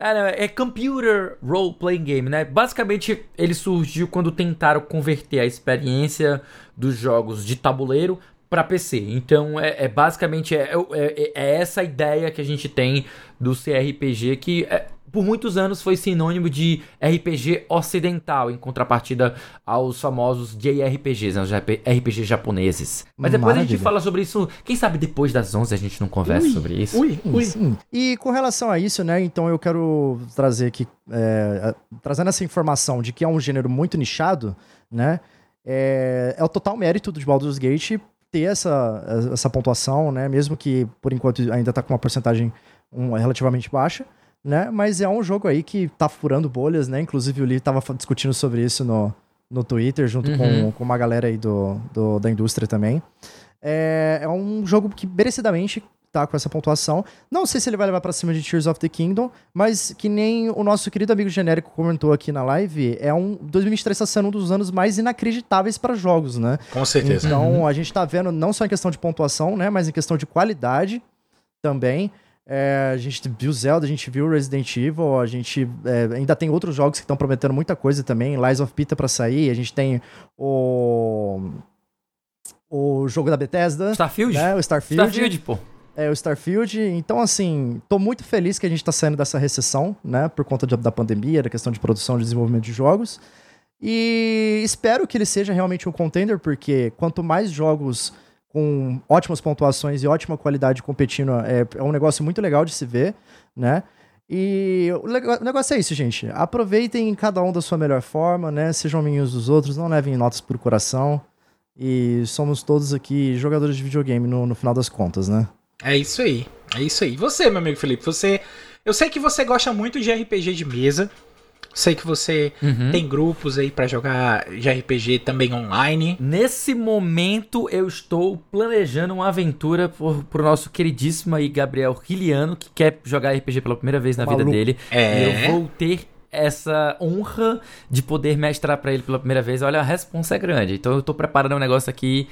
S3: É, é Computer Role Playing Game, né? Basicamente, ele surgiu quando tentaram converter a experiência dos jogos de tabuleiro para PC. Então, é, é basicamente é, é, é, essa ideia que a gente tem do CRPG, que é, por muitos anos foi sinônimo de RPG ocidental, em contrapartida aos famosos JRPGs, né, os RPG japoneses. Mas depois Maravilha. a gente fala sobre isso, quem sabe depois das 11 a gente não conversa ui, sobre isso.
S2: Ui, ui. Sim. E com relação a isso, né, então eu quero trazer aqui, é, trazendo essa informação de que é um gênero muito nichado, né, é, é o total mérito do Baldur's Gate ter essa, essa pontuação, né, mesmo que por enquanto ainda está com uma porcentagem um, relativamente baixa, né? Mas é um jogo aí que tá furando bolhas, né? Inclusive o Lee tava discutindo sobre isso no, no Twitter, junto uhum. com, com uma galera aí do, do da indústria também. É, é um jogo que merecidamente tá com essa pontuação. Não sei se ele vai levar para cima de Tears of the Kingdom, mas que nem o nosso querido amigo genérico comentou aqui na live, é um 2023 está sendo um dos anos mais inacreditáveis para jogos, né?
S1: Com certeza.
S2: Então, uhum. a gente tá vendo não só em questão de pontuação, né, mas em questão de qualidade também. É, a gente viu Zelda, a gente viu Resident Evil, a gente é, ainda tem outros jogos que estão prometendo muita coisa também. Lies of Pita para sair, a gente tem o o jogo da Bethesda,
S3: Starfield,
S2: né? O Starfield.
S3: Starfield, pô.
S2: É, o Starfield. Então, assim, tô muito feliz que a gente tá saindo dessa recessão, né? Por conta de, da pandemia, da questão de produção e desenvolvimento de jogos. E espero que ele seja realmente um contender, porque quanto mais jogos com ótimas pontuações e ótima qualidade competindo, é, é um negócio muito legal de se ver, né? E o, negócio é isso, gente. Aproveitem cada um da sua melhor forma, né? Sejam amigos dos outros, não levem notas por coração. E somos todos aqui jogadores de videogame no, no final das contas, né?
S1: É isso aí. É isso aí. Você, meu amigo Felipe, você. Eu sei que você gosta muito de RPG de mesa. Sei que você uhum. tem grupos aí para jogar de RPG também online.
S3: Nesse momento eu estou planejando uma aventura por, pro nosso queridíssimo aí Gabriel Riliano, que quer jogar RPG pela primeira vez na Maluco. vida dele. É. E eu vou ter essa honra de poder mestrar para ele pela primeira vez. Olha, a responsa é grande. Então eu tô preparando um negócio aqui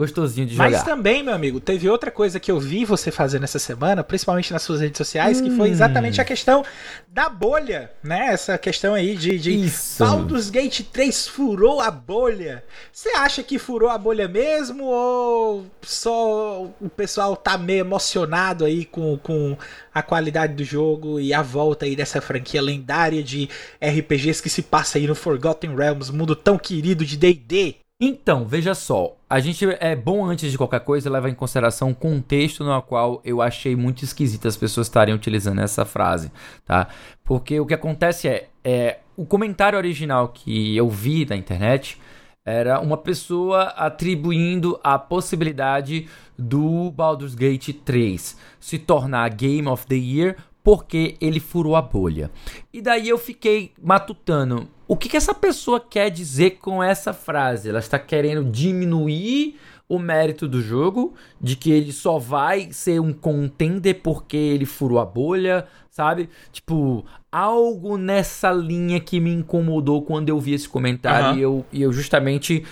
S3: gostosinho de jogar.
S1: Mas também, meu amigo, teve outra coisa que eu vi você fazer nessa semana, principalmente nas suas redes sociais, hum. que foi hum. exatamente a questão da bolha, né? Essa questão aí de, de Isso. Baldur's Gate 3 furou a bolha. Você acha que furou a bolha mesmo ou só o pessoal tá meio emocionado aí com, com a qualidade do jogo e a volta aí dessa franquia lendária de RPGs que se passa aí no Forgotten Realms, mundo tão querido de D&D?
S3: Então, veja só, a gente é bom antes de qualquer coisa levar em consideração o contexto no qual eu achei muito esquisito as pessoas estarem utilizando essa frase, tá? Porque o que acontece é, é o comentário original que eu vi na internet era uma pessoa atribuindo a possibilidade do Baldur's Gate 3 se tornar Game of the Year porque ele furou a bolha. E daí eu fiquei matutando o que, que essa pessoa quer dizer com essa frase? Ela está querendo diminuir o mérito do jogo, de que ele só vai ser um contender porque ele furou a bolha, sabe? Tipo, algo nessa linha que me incomodou quando eu vi esse comentário uhum. e, eu, e eu justamente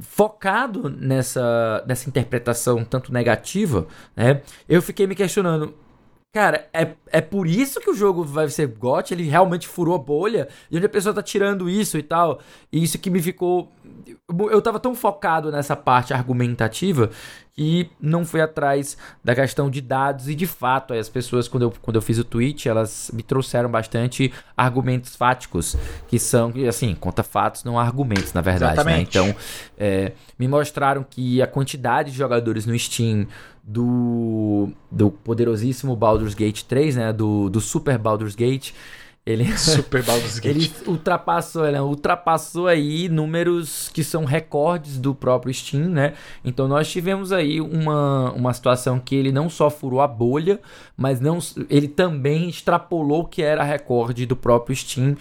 S3: focado nessa, nessa interpretação tanto negativa, né? Eu fiquei me questionando, Cara, é, é por isso que o jogo vai ser GOT, ele realmente furou a bolha, e onde a pessoa tá tirando isso e tal. E isso que me ficou. Eu tava tão focado nessa parte argumentativa que não fui atrás da questão de dados e de fato. As pessoas, quando eu, quando eu fiz o tweet, elas me trouxeram bastante argumentos fáticos, que são, assim, conta fatos, não argumentos, na verdade. Né? Então, é, me mostraram que a quantidade de jogadores no Steam do, do poderosíssimo Baldur's Gate 3, né? Do, do Super Baldur's Gate. Ele, [laughs]
S1: Super [laughs]
S3: ele ultrapassou, ele ultrapassou aí números que são recordes do próprio Steam, né? Então nós tivemos aí uma, uma situação que ele não só furou a bolha, mas não ele também extrapolou o que era recorde do próprio Steam,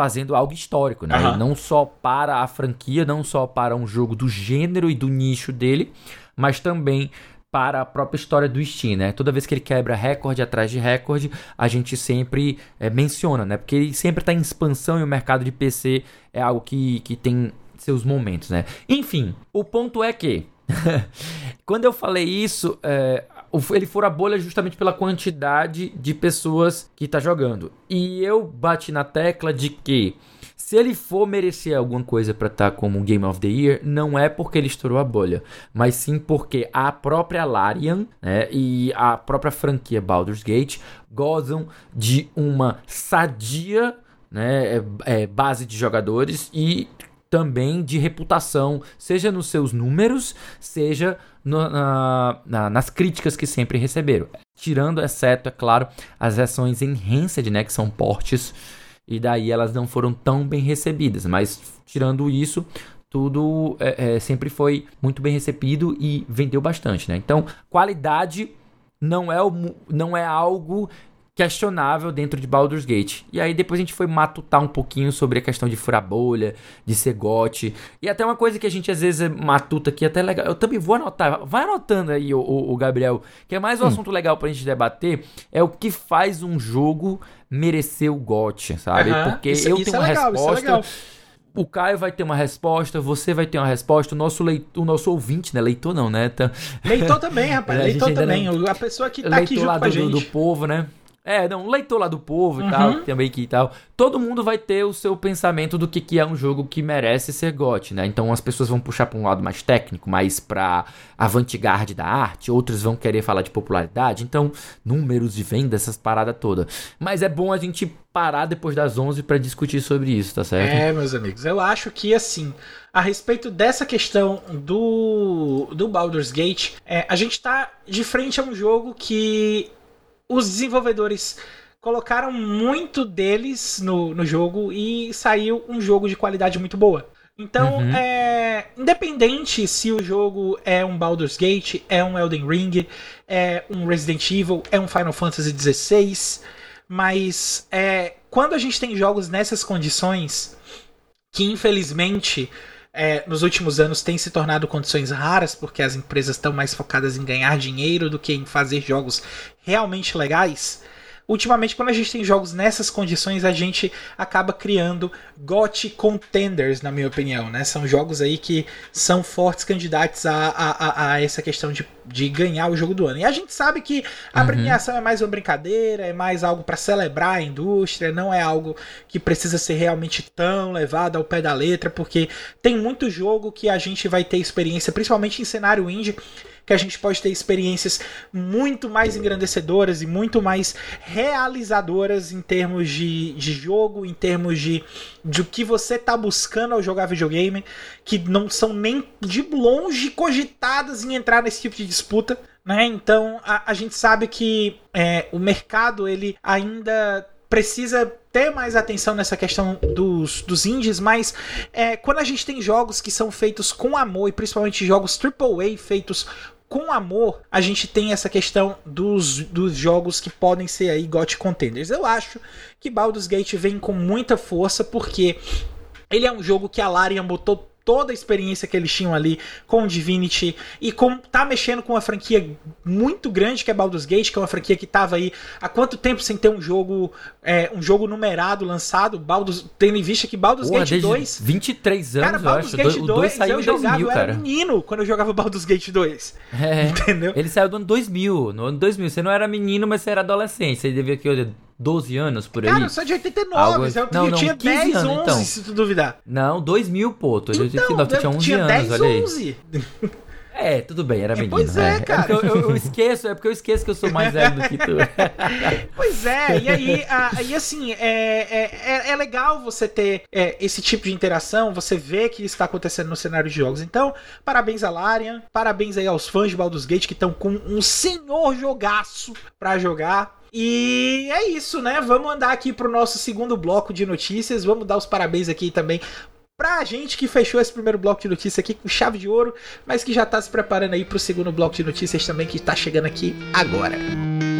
S3: fazendo algo histórico, né? Uhum. Não só para a franquia, não só para um jogo do gênero e do nicho dele, mas também para a própria história do Steam, né? Toda vez que ele quebra recorde atrás de recorde, a gente sempre é, menciona, né? Porque ele sempre está em expansão e o mercado de PC é algo que, que tem seus momentos, né? Enfim, o ponto é que [laughs] quando eu falei isso, é, ele fura a bolha justamente pela quantidade de pessoas que está jogando. E eu bati na tecla de que se ele for merecer alguma coisa para estar tá como Game of the Year, não é porque ele estourou a bolha, mas sim porque a própria Larian né, e a própria franquia Baldur's Gate gozam de uma sadia né, é, é, base de jogadores e também de reputação, seja nos seus números, seja no, na, na, nas críticas que sempre receberam. Tirando, exceto, é claro, as versões enhanced, né, que são portes e daí elas não foram tão bem recebidas. Mas tirando isso, tudo é, é, sempre foi muito bem recebido e vendeu bastante, né? Então, qualidade não é, o, não é algo questionável dentro de Baldur's Gate. E aí depois a gente foi matutar um pouquinho sobre a questão de furar bolha, de ser gote. E até uma coisa que a gente às vezes matuta aqui, até legal. Eu também vou anotar. Vai anotando aí, o, o, o Gabriel. Que é mais um hum. assunto legal pra gente debater. É o que faz um jogo merecer o gote, sabe? Porque isso, eu isso tenho é uma legal, é resposta o Caio vai ter uma resposta, você vai ter uma resposta, o nosso, leitor, o nosso ouvinte, né? Leitor não, né? Tá...
S1: Leitor também, rapaz. [laughs] leitor também. Não... A pessoa que tá leitor aqui junto
S3: lá
S1: com a gente.
S3: Do, do povo, né? É, não, um leitor lá do povo e uhum. tal, também que tal. Todo mundo vai ter o seu pensamento do que, que é um jogo que merece ser GOT, né? Então as pessoas vão puxar para um lado mais técnico, mais pra avant-garde da arte, outros vão querer falar de popularidade, então números de venda, essas paradas todas. Mas é bom a gente parar depois das 11 para discutir sobre isso, tá certo?
S1: É, meus amigos, eu acho que assim, a respeito dessa questão do, do Baldur's Gate, é, a gente tá de frente a um jogo que os desenvolvedores colocaram muito deles no, no jogo e saiu um jogo de qualidade muito boa. Então, uhum. é, independente se o jogo é um Baldur's Gate, é um Elden Ring, é um Resident Evil, é um Final Fantasy XVI, mas é, quando a gente tem jogos nessas condições, que infelizmente é, nos últimos anos têm se tornado condições raras, porque as empresas estão mais focadas em ganhar dinheiro do que em fazer jogos realmente legais. Ultimamente, quando a gente tem jogos nessas condições, a gente acaba criando GOT contenders, na minha opinião. Né? São jogos aí que são fortes candidatos a, a, a, a essa questão de de ganhar o jogo do ano. E a gente sabe que a uhum. premiação é mais uma brincadeira, é mais algo para celebrar a indústria, não é algo que precisa ser realmente tão levado ao pé da letra, porque tem muito jogo que a gente vai ter experiência, principalmente em cenário indie, que a gente pode ter experiências muito mais engrandecedoras e muito mais realizadoras em termos de, de jogo, em termos de, de o que você está buscando ao jogar videogame, que não são nem de longe cogitadas em entrar nesse tipo de disputa. Né? Então a, a gente sabe que é, o mercado ele ainda precisa ter mais atenção nessa questão dos, dos indies, mas é, quando a gente tem jogos que são feitos com amor, e principalmente jogos AAA feitos com amor, a gente tem essa questão dos, dos jogos que podem ser aí GOT Contenders. Eu acho que Baldur's Gate vem com muita força porque ele é um jogo que a Larian botou toda a experiência que eles tinham ali com Divinity e com tá mexendo com uma franquia muito grande que é Baldur's Gate, que é uma franquia que tava aí há quanto tempo sem ter um jogo é, um jogo numerado lançado, Baldur's, tendo em vista que Baldur's Porra, Gate 2
S3: 23 anos, cara,
S1: Baldur's.
S3: Gate
S1: 2, 2 saiu eu jogava, 2000, eu era menino quando eu jogava Baldur's Gate 2.
S3: É, [laughs] entendeu? Ele saiu do ano 2000, no ano 2000, você não era menino, mas você era adolescente, você devia que 12 anos por aí. Cara, eu
S1: sou de 89, Algo... eu, não, eu não, tinha 10, anos, 11, então. se tu duvidar.
S3: Não, 2000, pô. Tu, então, tu tinha 11 tinha anos, 10, olha aí. 11. [laughs] É, tudo bem, era menino.
S1: Pois é, é. cara.
S3: É eu, eu, eu, esqueço, é porque eu esqueço que eu sou mais velho do que tu. [laughs]
S1: pois é, e aí, a, e assim, é, é, é, é legal você ter é, esse tipo de interação, você vê que está acontecendo no cenário de jogos. Então, parabéns a Larian, parabéns aí aos fãs de Baldur's Gate que estão com um senhor jogaço pra jogar. E é isso, né? Vamos andar aqui pro nosso segundo bloco de notícias. Vamos dar os parabéns aqui também pra gente que fechou esse primeiro bloco de notícias aqui com chave de ouro, mas que já tá se preparando aí pro segundo bloco de notícias também que tá chegando aqui agora. Música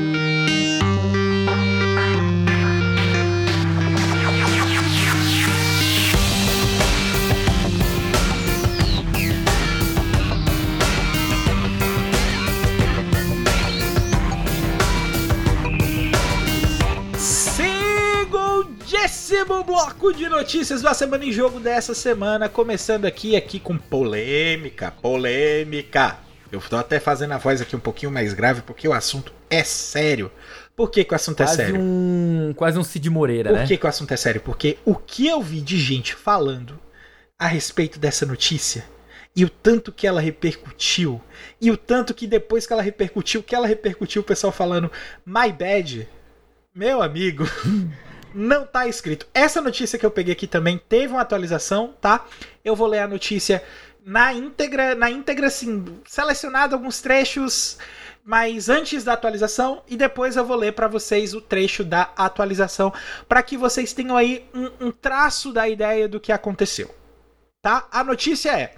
S1: Décimo bloco de notícias da Semana em Jogo dessa semana, começando aqui aqui com polêmica, polêmica. Eu tô até fazendo a voz aqui um pouquinho mais grave porque o assunto é sério. Por que, que o assunto é
S3: quase
S1: é sério?
S3: Um, quase um Cid Moreira,
S1: Por
S3: né?
S1: Por que, que o assunto é sério? Porque o que eu vi de gente falando a respeito dessa notícia e o tanto que ela repercutiu, e o tanto que depois que ela repercutiu, que ela repercutiu, o pessoal falando my bad, meu amigo. [laughs] não tá escrito. Essa notícia que eu peguei aqui também teve uma atualização, tá? Eu vou ler a notícia na íntegra, na íntegra assim, selecionado alguns trechos, mas antes da atualização e depois eu vou ler para vocês o trecho da atualização para que vocês tenham aí um, um traço da ideia do que aconteceu. Tá? A notícia é: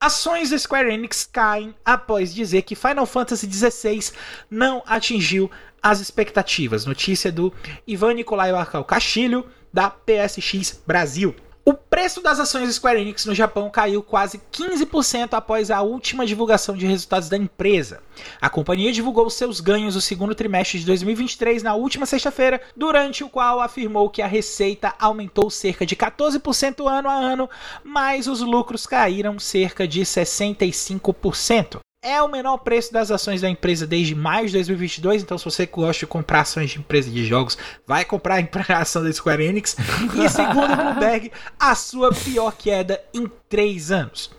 S1: Ações da Square Enix caem após dizer que Final Fantasy XVI não atingiu as expectativas. Notícia do Ivan Nicolai Arcal Castilho, da PSX Brasil. O preço das ações Square Enix no Japão caiu quase 15% após a última divulgação de resultados da empresa. A companhia divulgou seus ganhos no segundo trimestre de 2023 na última sexta-feira, durante o qual afirmou que a receita aumentou cerca de 14% ano a ano, mas os lucros caíram cerca de 65% é o menor preço das ações da empresa desde maio de 2022. Então, se você gosta de comprar ações de empresa de jogos, vai comprar a ação da Square Enix. E segundo o Bloomberg, a sua pior queda em três anos.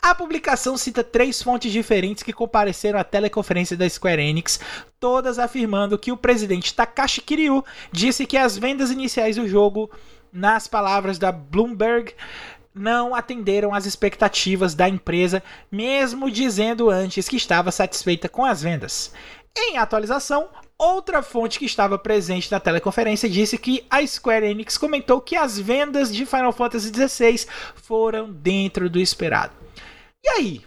S1: A publicação cita três fontes diferentes que compareceram à teleconferência da Square Enix, todas afirmando que o presidente Takashi Kiryu disse que as vendas iniciais do jogo, nas palavras da Bloomberg, não atenderam às expectativas da empresa, mesmo dizendo antes que estava satisfeita com as vendas. Em atualização, outra fonte que estava presente na teleconferência disse que a Square Enix comentou que as vendas de Final Fantasy XVI foram dentro do esperado. E aí,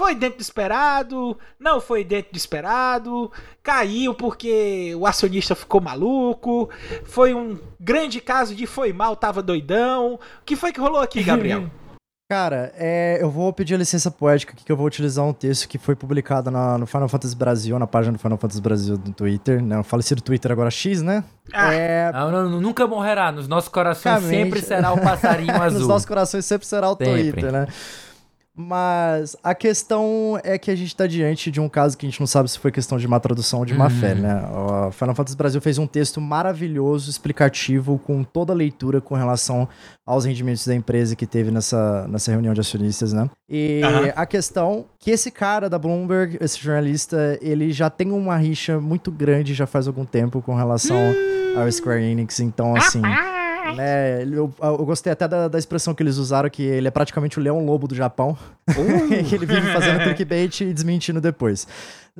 S1: foi dentro do esperado, não foi dentro do esperado, caiu porque o acionista ficou maluco, foi um grande caso de foi mal, tava doidão. O que foi que rolou aqui, Gabriel? [laughs]
S2: Cara, é, eu vou pedir a licença poética aqui que eu vou utilizar um texto que foi publicado na, no Final Fantasy Brasil, na página do Final Fantasy Brasil do Twitter, né? O falecido Twitter agora X, né?
S3: Ah, é... não, não, nunca morrerá. Nos nossos corações sempre será o passarinho [laughs] azul.
S2: Nos nossos corações sempre será o sempre. Twitter, né? Mas a questão é que a gente tá diante de um caso que a gente não sabe se foi questão de má tradução ou de má uhum. fé, né? O Final Fantasy Brasil fez um texto maravilhoso, explicativo, com toda a leitura com relação aos rendimentos da empresa que teve nessa, nessa reunião de acionistas, né? E uhum. a questão que esse cara da Bloomberg, esse jornalista, ele já tem uma rixa muito grande já faz algum tempo com relação uhum. ao Square Enix, então assim... Né, eu, eu, gostei até da, da, expressão que eles usaram, que ele é praticamente o leão lobo do Japão. Uh. que [laughs] ele vive fazendo clickbait e desmentindo depois.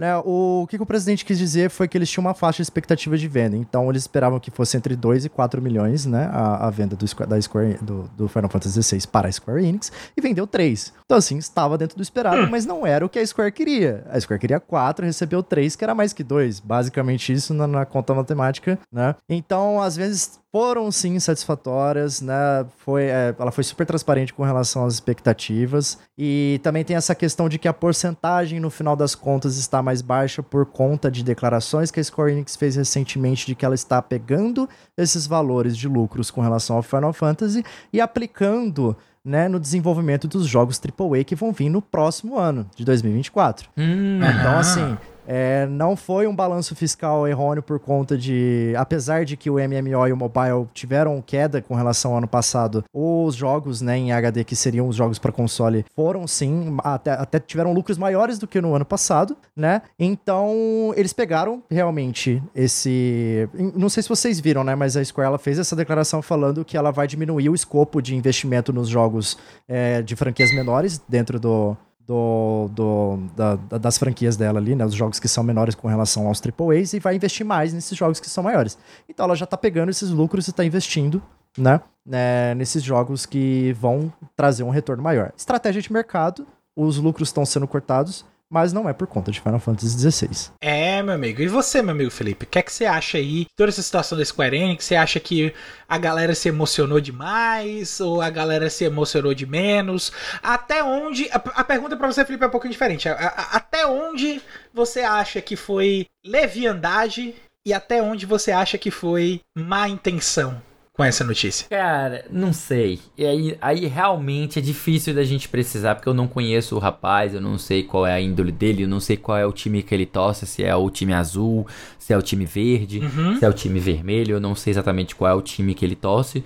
S2: Né, o, que, que, o presidente quis dizer foi que eles tinham uma faixa de expectativa de venda. Então, eles esperavam que fosse entre 2 e 4 milhões né, a, a venda do, da Square, do, do, Final Fantasy XVI para a Square Enix. E vendeu 3. Então, assim, estava dentro do esperado, mas não era o que a Square queria. A Square queria 4, recebeu 3, que era mais que 2. Basicamente, isso na, na conta matemática. Né? Então, às vezes, foram sim satisfatórias, né? Foi, é, ela foi super transparente com relação às expectativas. E também tem essa questão de que a porcentagem, no final das contas, está mais baixa por conta de declarações que a Square Enix fez recentemente de que ela está pegando esses valores de lucros com relação ao Final Fantasy e aplicando né, no desenvolvimento dos jogos AAA que vão vir no próximo ano, de 2024. Hum, então, assim, é, não foi um balanço fiscal errôneo por conta de. Apesar de que o MMO e o mobile tiveram queda com relação ao ano passado, os jogos né, em HD, que seriam os jogos para console, foram sim, até, até tiveram lucros maiores do que no ano passado, né? Então, eles pegaram realmente esse. Não sei se vocês viram, né? Mas a Square ela fez essa declaração falando que ela vai diminuir o escopo de investimento nos jogos é, de franquias menores dentro do do, do da, das franquias dela ali, né? Os jogos que são menores com relação aos AAAs e vai investir mais nesses jogos que são maiores. Então ela já tá pegando esses lucros e tá investindo, né? né nesses jogos que vão trazer um retorno maior. Estratégia de mercado, os lucros estão sendo cortados, mas não é por conta de Final Fantasy XVI.
S1: É, meu amigo. E você, meu amigo Felipe? O que é que você acha aí? Toda essa situação da Square Enix, você acha que a galera se emocionou demais? Ou a galera se emocionou de menos? Até onde. A, a pergunta para você, Felipe, é um pouquinho diferente. A, a, até onde você acha que foi leviandade e até onde você acha que foi má intenção? Com essa notícia?
S3: Cara, não sei. E aí, aí realmente é difícil da gente precisar, porque eu não conheço o rapaz, eu não sei qual é a índole dele, eu não sei qual é o time que ele torce, se é o time azul, se é o time verde, uhum. se é o time vermelho, eu não sei exatamente qual é o time que ele torce.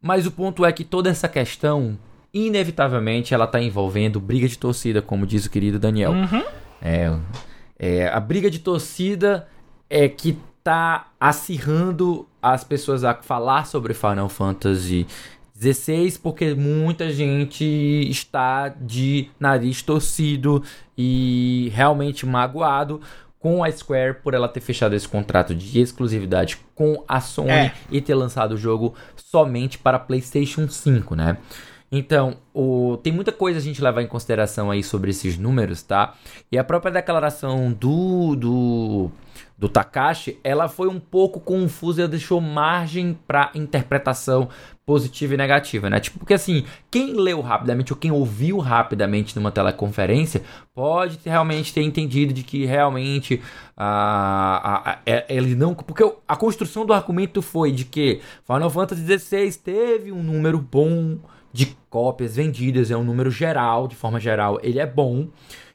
S3: Mas o ponto é que toda essa questão, inevitavelmente, ela tá envolvendo briga de torcida, como diz o querido Daniel. Uhum. É, é, a briga de torcida é que tá acirrando as pessoas a falar sobre Final Fantasy 16 porque muita gente está de nariz torcido e realmente magoado com a Square por ela ter fechado esse contrato de exclusividade com a Sony é. e ter lançado o jogo somente para PlayStation 5, né? Então, o, tem muita coisa a gente levar em consideração aí sobre esses números, tá? E a própria declaração do, do do Takashi, ela foi um pouco confusa e deixou margem para interpretação positiva e negativa, né? Tipo, porque assim, quem leu rapidamente ou quem ouviu rapidamente numa teleconferência pode ter, realmente ter entendido de que realmente a, a, a, é, ele não. Porque a construção do argumento foi de que Final Fantasy XVI teve um número bom de cópias vendidas, é um número geral, de forma geral, ele é bom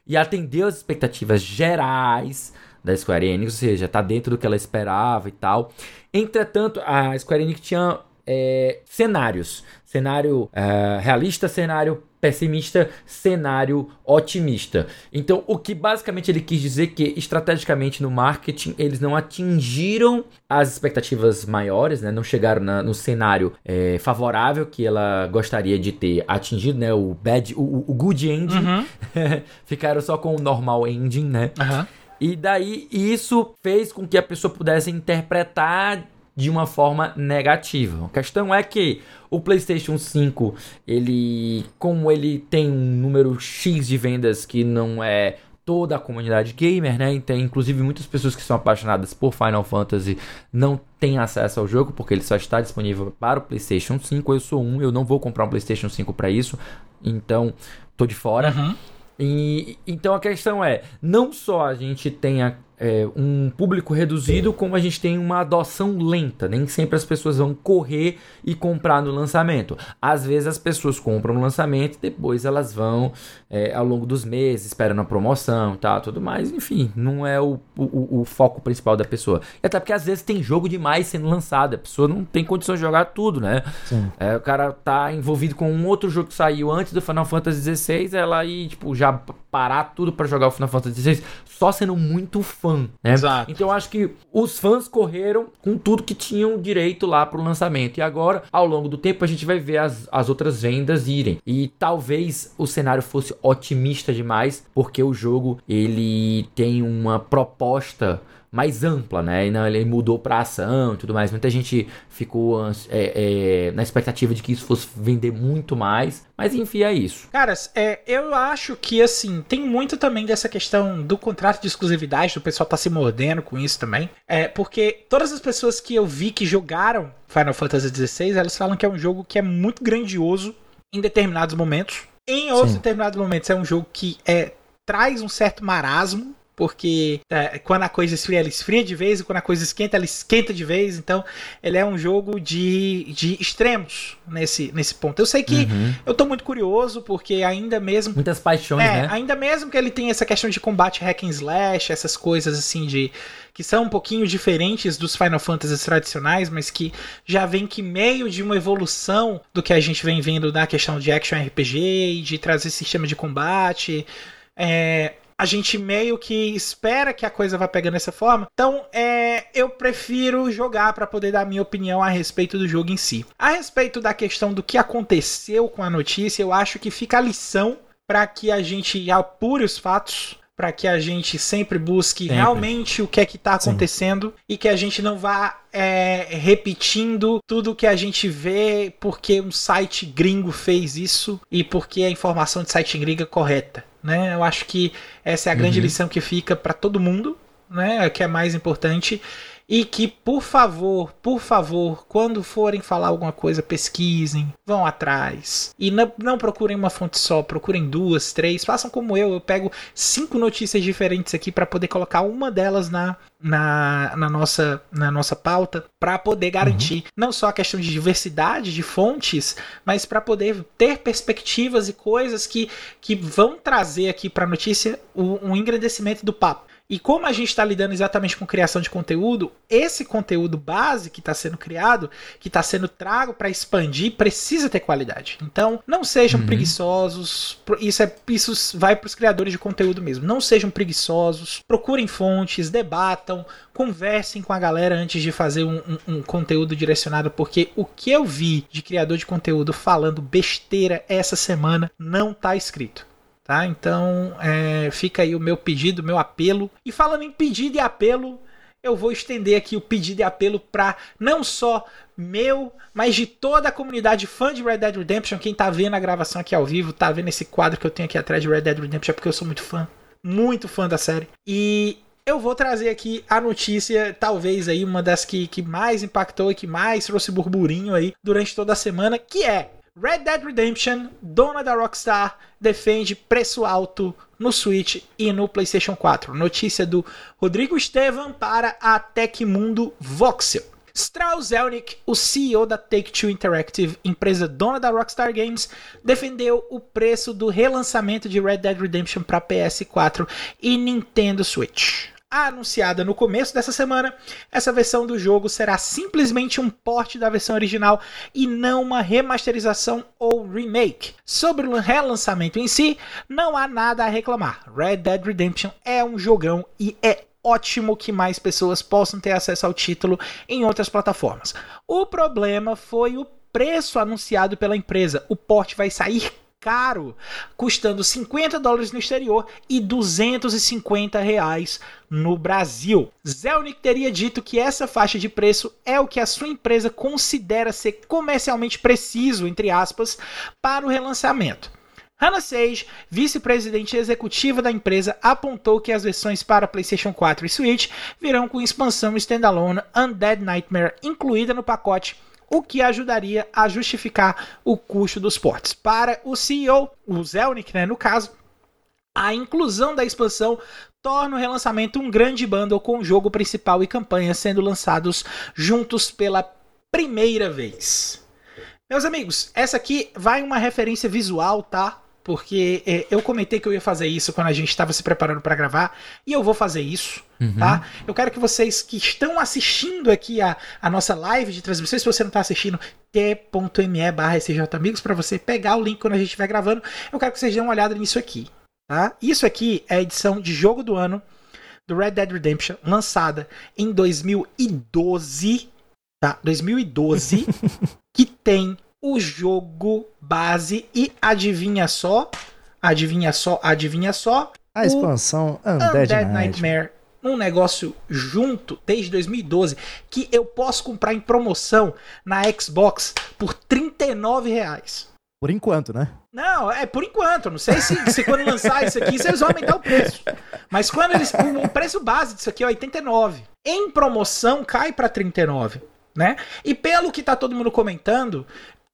S3: e atendeu as expectativas gerais da Square Enix, ou seja, tá dentro do que ela esperava e tal. Entretanto, a Square Enix tinha é, cenários: cenário é, realista, cenário pessimista, cenário otimista. Então, o que basicamente ele quis dizer que estrategicamente no marketing eles não atingiram as expectativas maiores, né? Não chegaram na, no cenário é, favorável que ela gostaria de ter atingido, né? O bad, o, o good ending, uhum. [laughs] ficaram só com o normal ending, né? Uhum. E daí isso fez com que a pessoa pudesse interpretar de uma forma negativa. A questão é que o PlayStation 5, ele como ele tem um número X de vendas que não é toda a comunidade gamer, né? Então, inclusive muitas pessoas que são apaixonadas por Final Fantasy não têm acesso ao jogo porque ele só está disponível para o PlayStation 5. Eu sou um, eu não vou comprar um PlayStation 5 para isso, então tô de fora. Uhum. E, então a questão é, não só a gente tem a, é, um público reduzido, como a gente tem uma adoção lenta. Nem sempre as pessoas vão correr e comprar no lançamento. Às vezes as pessoas compram no lançamento, depois elas vão é, ao longo dos meses, esperando a promoção e tal, tudo mais. Enfim, não é o, o, o, foco principal da pessoa. E até porque às vezes tem jogo demais sendo lançado, a pessoa não tem condições de jogar tudo, né? É, o cara tá envolvido com um outro jogo que saiu antes do Final Fantasy XVI, ela aí, tipo, já parar tudo para jogar o Final Fantasy XVI só sendo muito fã, né? Exato. Então eu acho que os fãs correram com tudo que tinham direito lá pro lançamento. E agora, ao longo do tempo, a gente vai ver as, as outras vendas irem. E talvez o cenário fosse otimista demais, porque o jogo ele tem uma proposta mais ampla, né? E não, ele mudou pra ação e tudo mais. Muita gente ficou é, é, na expectativa de que isso fosse vender muito mais. Mas enfim, é isso.
S1: Caras, é, eu acho que assim, tem muito também dessa questão do contrato de exclusividade, do pessoal tá se mordendo com isso também. É, porque todas as pessoas que eu vi que jogaram Final Fantasy XVI, elas falam que é um jogo que é muito grandioso em determinados momentos. Em outros Sim. determinados momentos é um jogo que é, traz um certo marasmo porque é, quando a coisa esfria, ela esfria de vez, e quando a coisa esquenta, ela esquenta de vez. Então, ele é um jogo de, de extremos nesse, nesse ponto. Eu sei que uhum. eu tô muito curioso, porque ainda mesmo.
S3: Muitas paixões, é,
S1: né? Ainda mesmo que ele tenha essa questão de combate hack and slash, essas coisas assim de. que são um pouquinho diferentes dos Final Fantasy tradicionais, mas que já vem que meio de uma evolução do que a gente vem vendo na questão de action RPG e de trazer sistema de combate. É, a gente meio que espera que a coisa vá pegando essa forma. Então, é, eu prefiro jogar para poder dar minha opinião a respeito do jogo em si. A respeito da questão do que aconteceu com a notícia, eu acho que fica a lição para que a gente apure os fatos, para que a gente sempre busque sempre. realmente o que é que está acontecendo Sim. e que a gente não vá é, repetindo tudo que a gente vê porque um site gringo fez isso e porque a informação de site gringo é correta né? Eu acho que essa é a grande uhum. lição que fica para todo mundo, né? Que é mais importante. E que, por favor, por favor, quando forem falar alguma coisa, pesquisem, vão atrás. E não, não procurem uma fonte só, procurem duas, três. Façam como eu, eu pego cinco notícias diferentes aqui para poder colocar uma delas na, na, na, nossa, na nossa pauta para poder garantir uhum. não só a questão de diversidade de fontes, mas para poder ter perspectivas e coisas que, que vão trazer aqui para a notícia um, um engrandecimento do papo. E como a gente está lidando exatamente com criação de conteúdo, esse conteúdo base que está sendo criado, que está sendo trago para expandir, precisa ter qualidade. Então, não sejam uhum. preguiçosos. Isso, é, isso vai para os criadores de conteúdo mesmo. Não sejam preguiçosos. Procurem fontes, debatam, conversem com a galera antes de fazer um, um, um conteúdo direcionado, porque o que eu vi de criador de conteúdo falando besteira essa semana não está escrito. Tá? Então é, fica aí o meu pedido, meu apelo. E falando em pedido e apelo, eu vou estender aqui o pedido e apelo para não só meu, mas de toda a comunidade fã de Red Dead Redemption. Quem tá vendo a gravação aqui ao vivo, tá vendo esse quadro que eu tenho aqui atrás de Red Dead Redemption, é porque eu sou muito fã, muito fã da série. E eu vou trazer aqui a notícia, talvez aí uma das que, que mais impactou e que mais trouxe burburinho aí durante toda a semana, que é Red Dead Redemption, dona da Rockstar, defende preço alto no Switch e no PlayStation 4. Notícia do Rodrigo Estevam para a Tecmundo Voxel. Strauss Zelnick, o CEO da Take-Two Interactive, empresa dona da Rockstar Games, defendeu o preço do relançamento de Red Dead Redemption para PS4 e Nintendo Switch anunciada no começo dessa semana, essa versão do jogo será simplesmente um port da versão original e não uma remasterização ou remake. Sobre o relançamento em si, não há nada a reclamar. Red Dead Redemption é um jogão e é ótimo que mais pessoas possam ter acesso ao título em outras plataformas. O problema foi o preço anunciado pela empresa. O port vai sair caro, custando 50 dólares no exterior e 250 reais no Brasil. Zelnick teria dito que essa faixa de preço é o que a sua empresa considera ser comercialmente preciso, entre aspas, para o relançamento. Hannah Sage, vice-presidente executiva da empresa, apontou que as versões para PlayStation 4 e Switch virão com expansão standalone Undead Nightmare incluída no pacote o que ajudaria a justificar o custo dos portes. Para o CEO, o Zelnick, né, no caso, A inclusão da expansão torna o relançamento um grande bundle com o jogo principal e campanha sendo lançados juntos pela primeira vez. Meus amigos, essa aqui vai uma referência visual, tá? Porque é, eu comentei que eu ia fazer isso quando a gente estava se preparando para gravar, e eu vou fazer isso, uhum. tá? Eu quero que vocês que estão assistindo aqui a, a nossa live de transmissão, se você não está assistindo, t.me barra Amigos, para você pegar o link quando a gente estiver gravando, eu quero que vocês dêem uma olhada nisso aqui, tá? Isso aqui é a edição de jogo do ano do Red Dead Redemption, lançada em 2012, tá? 2012, [laughs] que tem o jogo base e adivinha só, adivinha só, adivinha só.
S2: A expansão Undead, Undead Nightmare.
S1: Um negócio junto desde 2012 que eu posso comprar em promoção na Xbox por 39 reais.
S2: Por enquanto, né?
S1: Não, é por enquanto. Não sei se, se quando lançar isso aqui, vocês vão aumentar o preço. Mas quando eles. O, o preço base disso aqui é 89. Em promoção cai para 39. Né? E pelo que tá todo mundo comentando,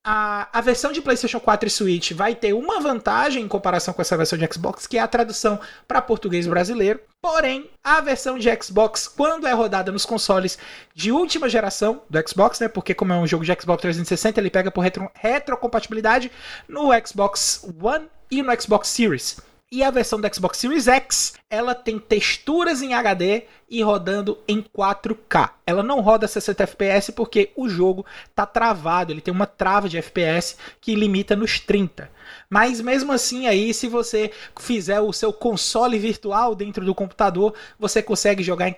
S1: a, a versão de PlayStation 4 e Switch vai ter uma vantagem em comparação com essa versão de Xbox, que é a tradução para português brasileiro. Porém, a versão de Xbox, quando é rodada nos consoles de última geração do Xbox, né? Porque como é um jogo de Xbox 360, ele pega por retro, retrocompatibilidade no Xbox One e no Xbox Series. E a versão do Xbox Series X, ela tem texturas em HD e rodando em 4K. Ela não roda 60 FPS porque o jogo tá travado, ele tem uma trava de FPS que limita nos 30. Mas mesmo assim aí, se você fizer o seu console virtual dentro do computador, você consegue jogar em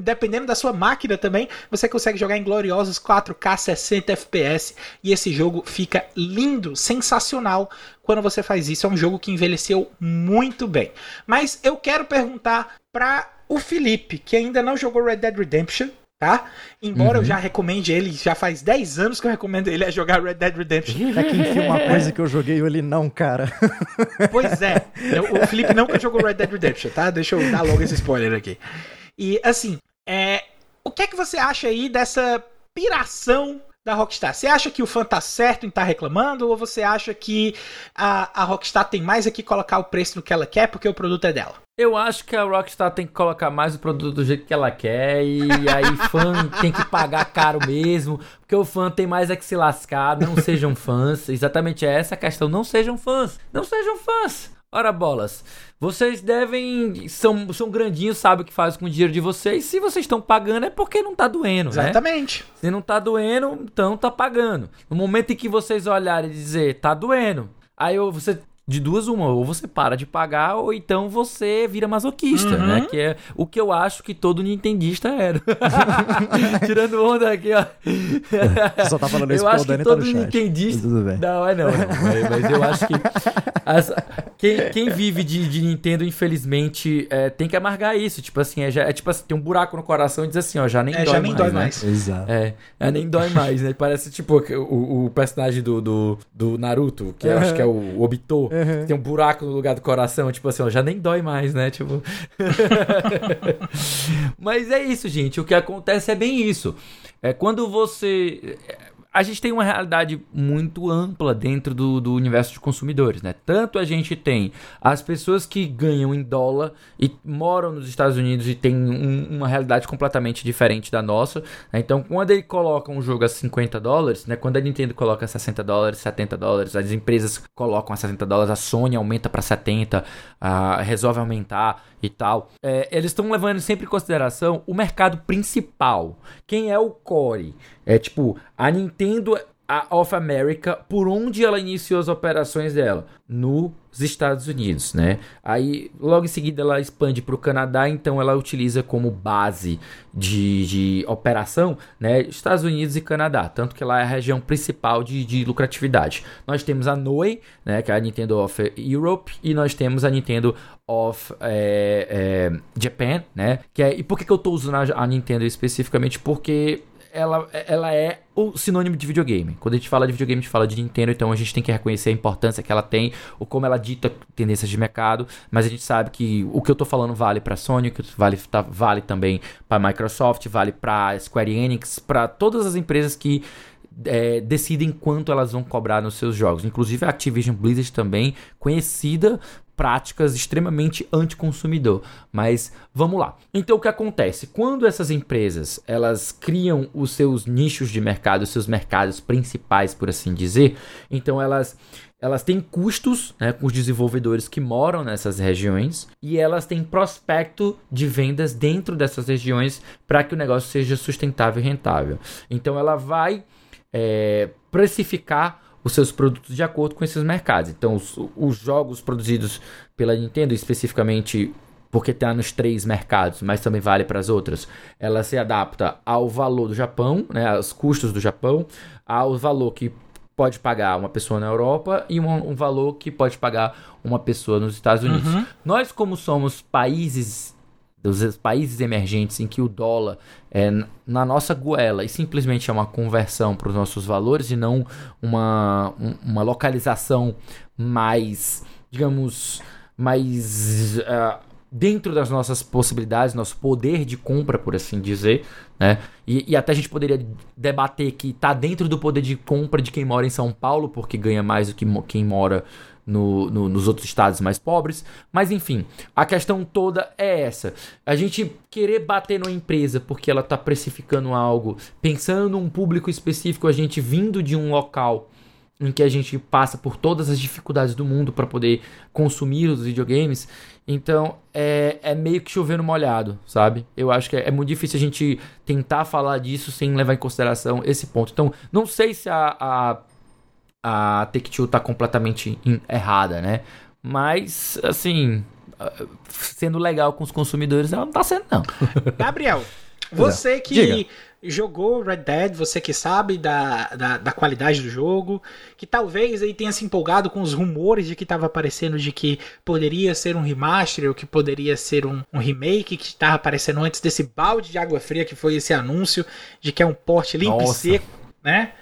S1: dependendo da sua máquina também, você consegue jogar em gloriosos 4K 60 FPS e esse jogo fica lindo, sensacional quando você faz isso. É um jogo que envelheceu muito bem. Mas eu quero perguntar para o Felipe, que ainda não jogou Red Dead Redemption, tá? Embora uhum. eu já recomende ele, já faz 10 anos que eu recomendo ele a jogar Red Dead Redemption. [laughs]
S2: É que enfim, uma coisa que eu joguei ele não, cara. [laughs]
S1: Pois é, o Felipe nunca jogou Red Dead Redemption, tá? Deixa eu dar logo esse spoiler aqui. E assim, é, o que é que você acha aí dessa piração da Rockstar. Você acha que o fã tá certo em estar tá reclamando ou você acha que a, a Rockstar tem mais aqui colocar o preço no que ela quer porque o produto é dela?
S3: Eu acho que a Rockstar tem que colocar mais o produto do jeito que ela quer e aí [laughs] fã tem que pagar caro mesmo, porque o fã tem mais é que se lascar, não sejam fãs. Exatamente essa a questão, não sejam fãs. Não sejam fãs. Ora bolas, vocês devem. São, são grandinhos, sabem o que faz com o dinheiro de vocês. Se vocês estão pagando é porque não tá doendo,
S1: né? Exatamente.
S3: Né? Se não tá doendo, então tá pagando. No momento em que vocês olharem e dizer, tá doendo. Aí você de duas uma, ou você para de pagar, ou então você vira masoquista, uhum. né? Que é o que eu acho que todo nintendista era. [laughs] Tirando onda aqui, ó.
S2: Você só tá falando isso eu acho que tá todo nintendista...
S3: Tudo bem. Não, é não, não. Mas, mas eu acho que as... quem, quem vive de, de Nintendo, infelizmente, é, tem que amargar isso. Tipo assim, é, já, é tipo assim, tem um buraco no coração e diz assim, ó, já nem é, dói já nem mais, dói né? mais.
S2: Exato.
S3: É, é, nem dói mais, né? Parece tipo o, o personagem do, do, do Naruto, que eu acho que é o Obito. Uhum. Tem um buraco no lugar do coração, tipo assim, ó, já nem dói mais, né? Tipo. [laughs] Mas é isso, gente. O que acontece é bem isso. É quando você a gente tem uma realidade muito ampla dentro do, do universo de consumidores, né? Tanto a gente tem as pessoas que ganham em dólar e moram nos Estados Unidos e têm um, uma realidade completamente diferente da nossa. Né? Então, quando ele coloca um jogo a 50 dólares, né? Quando a Nintendo coloca 60 dólares, 70 dólares, as empresas colocam a 60 dólares, a Sony aumenta para 70, uh, resolve aumentar e tal. É, eles estão levando sempre em consideração o mercado principal. Quem é o core? É tipo, a Nintendo of America, por onde ela iniciou as operações dela? Nos Estados Unidos, né? Aí, logo em seguida, ela expande para o Canadá, então ela utiliza como base de, de operação, né? Estados Unidos e Canadá, tanto que lá é a região principal de, de lucratividade. Nós temos a NOE, né? Que é a Nintendo of Europe, e nós temos a Nintendo of é, é, Japan, né? Que é, e por que, que eu estou usando a, a Nintendo especificamente? Porque ela, ela é o sinônimo de videogame. Quando a gente fala de videogame, a gente fala de Nintendo, então a gente tem que reconhecer a importância que ela tem, ou como ela dita tendências de mercado, mas a gente sabe que o que eu tô falando vale para Sony, que vale, tá, vale também para Microsoft, vale para Square Enix, para todas as empresas que é, decidem quanto elas vão cobrar nos seus jogos. Inclusive a Activision Blizzard também, conhecida práticas extremamente anticonsumidor. Mas vamos lá. Então o que acontece? Quando essas empresas elas criam os seus nichos de mercado, os seus mercados principais, por assim dizer, então elas elas têm custos né, com os desenvolvedores que moram nessas regiões e elas têm prospecto de vendas dentro dessas regiões para que o negócio seja sustentável e rentável. Então ela vai é, precificar os seus produtos de acordo com esses mercados. Então os, os jogos produzidos pela Nintendo, especificamente porque está nos três mercados, mas também vale para as outras. Ela se adapta ao valor do Japão, né, aos custos do Japão, ao valor que pode pagar uma pessoa na Europa e um, um valor que pode pagar uma pessoa nos Estados Unidos. Uhum. Nós, como somos países dos países emergentes em que o dólar é na nossa goela e simplesmente é uma conversão para os nossos valores e não uma, uma localização mais, digamos, mais uh, dentro das nossas possibilidades, nosso poder de compra, por assim dizer, né? E, e, até a gente poderia debater que está dentro do poder de compra de quem mora em São Paulo, porque ganha mais do que quem mora no, no, nos outros estados mais pobres. Mas enfim, a questão toda é essa. A gente querer bater numa empresa porque ela está precificando algo, pensando num público específico, a gente vindo de um local em que a gente passa por todas as dificuldades do mundo para poder consumir os videogames. Então é, é meio que chovendo molhado, sabe? Eu acho que é, é, muito difícil a gente tentar falar disso sem levar em consideração esse ponto. Então, não sei se a, a, a Take-Two tá completamente in, errada, né? Mas, assim, sendo legal com os consumidores, ela não tá sendo, não. [laughs]
S1: Gabriel, você que. Diga jogou Red Dead, você que sabe da, da, da, qualidade do jogo, que talvez aí tenha se empolgado com os rumores de que estava aparecendo de que poderia ser um remaster ou que poderia ser um, um remake que estava aparecendo antes desse balde de água fria que foi esse anúncio de que é um porte limpo e seco, né?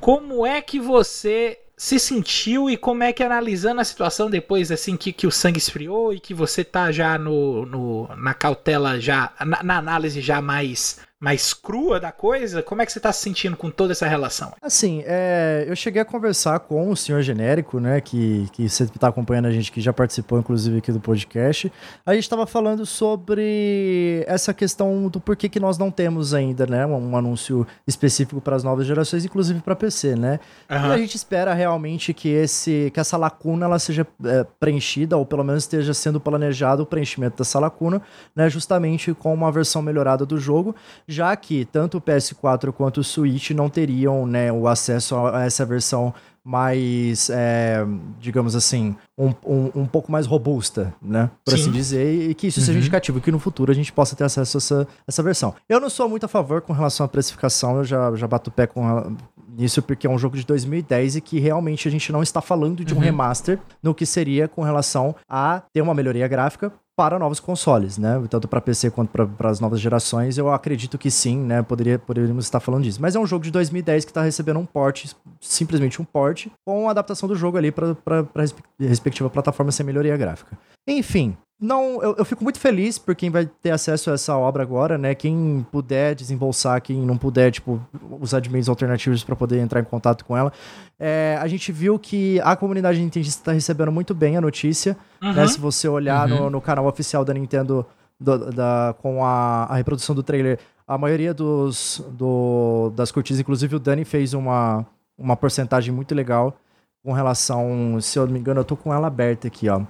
S1: Como é que você se sentiu e como é que analisando a situação depois assim que, que o sangue esfriou e que você tá já no, no na cautela já na, na análise já mais mais crua da coisa, como é que você está se sentindo com toda essa relação?
S2: Assim, é, eu cheguei a conversar com o senhor genérico, né, que, que sempre está acompanhando a gente, que já participou, inclusive, aqui do podcast. A gente estava falando sobre essa questão do porquê que nós não temos ainda, né, um, um anúncio específico para as novas gerações, inclusive para PC, né? Uhum. E a gente espera realmente que, esse, que essa lacuna ela seja é, preenchida, ou pelo menos esteja sendo planejado o preenchimento dessa lacuna, né, justamente com uma versão melhorada do jogo, já que tanto o PS4 quanto o Switch não teriam né, o acesso a essa versão mais, é, digamos assim, um, um, um, pouco mais robusta, né? Por Sim. assim dizer, e que isso uhum. seja indicativo que no futuro a gente possa ter acesso a essa, essa versão. Eu não sou muito a favor com relação à precificação, eu já, já bato o pé com a, nisso porque é um jogo de 2010 e que realmente a gente não está falando de um uhum. remaster no que seria com relação a ter uma melhoria gráfica, para novos consoles, né? Tanto para PC quanto para as novas gerações, eu acredito que sim, né? Poderia, poderíamos estar falando disso. Mas é um jogo de 2010 que está recebendo um port, simplesmente um port, com a adaptação do jogo ali para a respectiva plataforma sem melhoria gráfica. Enfim, não, eu, eu, fico muito feliz por quem vai ter acesso a essa obra agora, né? Quem puder desembolsar, quem não puder, tipo, usar de meios alternativos para poder entrar em contato com ela. É, a gente viu que a comunidade nintendista está recebendo muito bem a notícia, uhum. né? Se você olhar uhum. no, no, canal oficial da Nintendo do, da, com a, a, reprodução do trailer, a maioria dos, do, das curtidas, inclusive o Dani fez uma, uma porcentagem muito legal com relação, se eu não me engano, eu tô com ela aberta aqui, ó.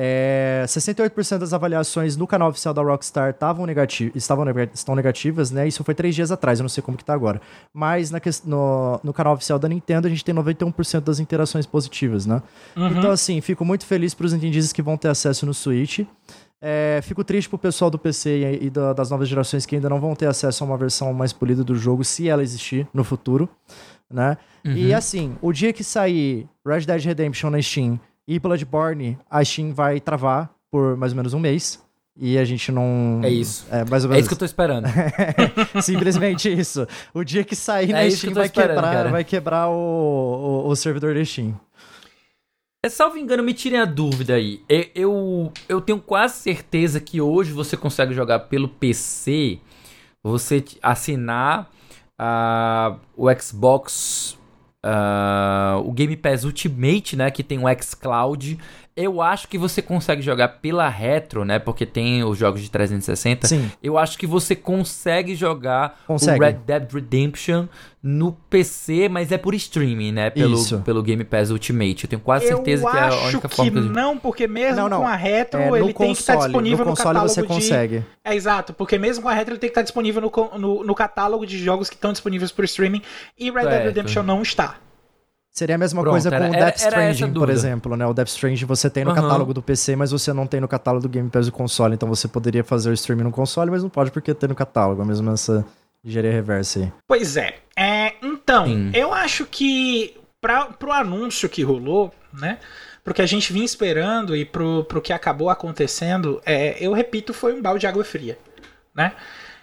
S2: É, 68% das avaliações no canal oficial da Rockstar estavam negati estavam estão negativas, né? Isso foi três dias atrás, eu não sei como que tá agora. Mas na, no, no canal oficial da Nintendo a gente tem 91% das interações positivas, né? Uhum. Então, assim, fico muito feliz para os entendidos que vão ter acesso no Switch. É, fico triste pro pessoal do PC e, e da, das novas gerações que ainda não vão ter acesso a uma versão mais polida do jogo, se ela existir no futuro, né? Uhum. E assim, o dia que sair Red Dead Redemption na Steam e Bloodborne, a Steam vai travar por mais ou menos um mês. E a gente não.
S3: É isso.
S2: É, mais ou
S3: menos. é isso que eu tô esperando. [laughs]
S2: Simplesmente isso. O dia que sair é na Steam que vai, quebrar, vai quebrar o, o, o servidor da Steam.
S3: É, salvo engano, me tirem a dúvida aí. Eu, eu tenho quase certeza que hoje você consegue jogar pelo PC, você assinar uh, o Xbox uh, o Game Pass Ultimate, né, que tem o xCloud, Eu acho que você consegue jogar pela retro, né? Porque tem os jogos de 360. Sim. Eu acho que você consegue jogar consegue. o Red Dead Redemption no PC, mas é por streaming, né? Pelo, Isso. pelo Game Pass Ultimate. Eu tenho quase certeza
S1: eu
S3: que é a única
S1: que
S3: forma que
S1: não, porque mesmo não, não. com a retro, é, ele console, tem que estar disponível no,
S2: no catálogo você
S1: de...
S2: consegue.
S1: É exato, porque mesmo com a retro ele tem que estar disponível no, no, no catálogo de jogos que estão disponíveis por streaming e Red Dead Redemption não está.
S2: Seria a mesma Pronto, coisa era, com o Death Stranding, por exemplo, né? O Death Stranding você tem no uhum. catálogo do PC, mas você não tem no catálogo do Game Pass do console. Então você poderia fazer o streaming no console, mas não pode porque tem no catálogo. A mesma essa engenharia reversa aí.
S1: Pois é. é então, Sim. eu acho que para pro anúncio que rolou, né? Pro que a gente vinha esperando e pro, pro que acabou acontecendo, é, eu repito, foi um balde de água fria, né?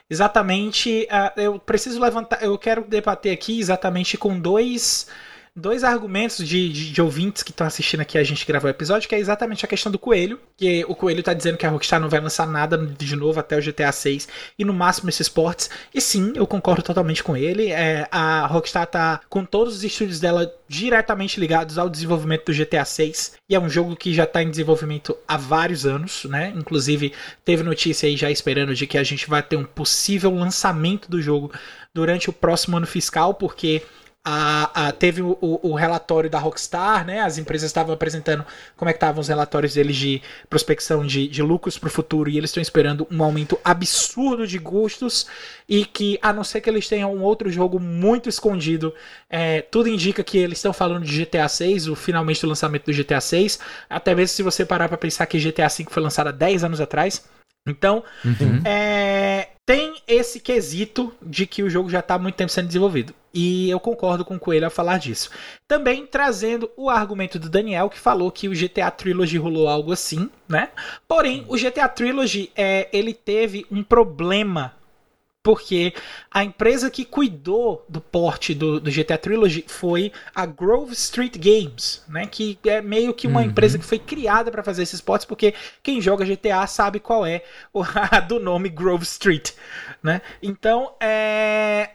S1: Exatamente, uh, eu preciso levantar, eu quero debater aqui exatamente com dois dois argumentos de, de, de ouvintes que estão assistindo aqui a gente gravar o episódio, que é exatamente a questão do coelho, que o coelho tá dizendo que a Rockstar não vai lançar nada de novo até o GTA 6 e no máximo esses ports. E sim, eu concordo totalmente com ele. É, a Rockstar tá com todos os estúdios dela diretamente ligados ao desenvolvimento do GTA 6 e é um jogo que já está em desenvolvimento há vários anos, né? Inclusive teve notícia aí já esperando de que a gente vai ter um possível lançamento do jogo durante o próximo ano fiscal, porque a, a, teve o, o, relatório da Rockstar, né? As empresas estavam apresentando como é que estavam os relatórios deles de prospecção de, de lucros para o futuro e eles estão esperando um aumento absurdo de custos e que, a não ser que eles tenham um outro jogo muito escondido, é, tudo indica que eles estão falando de GTA 6, o finalmente o lançamento do GTA 6, até mesmo se você parar para pensar que GTA 5 foi lançado há 10 anos atrás. Então, uhum. é, tem esse quesito de que o jogo já está há muito tempo sendo desenvolvido. E eu concordo com o Coelho ao falar disso. Também trazendo o argumento do Daniel, que falou que o GTA Trilogy rolou algo assim, né? Porém, o GTA Trilogy, é, ele teve um problema porque a empresa que cuidou do porte do, do, GTA Trilogy foi a Grove Street Games, né? Que é meio que uma uhum. empresa que foi criada para fazer esses portes, porque quem joga GTA sabe qual é o [laughs] do nome Grove Street, né? Então, é...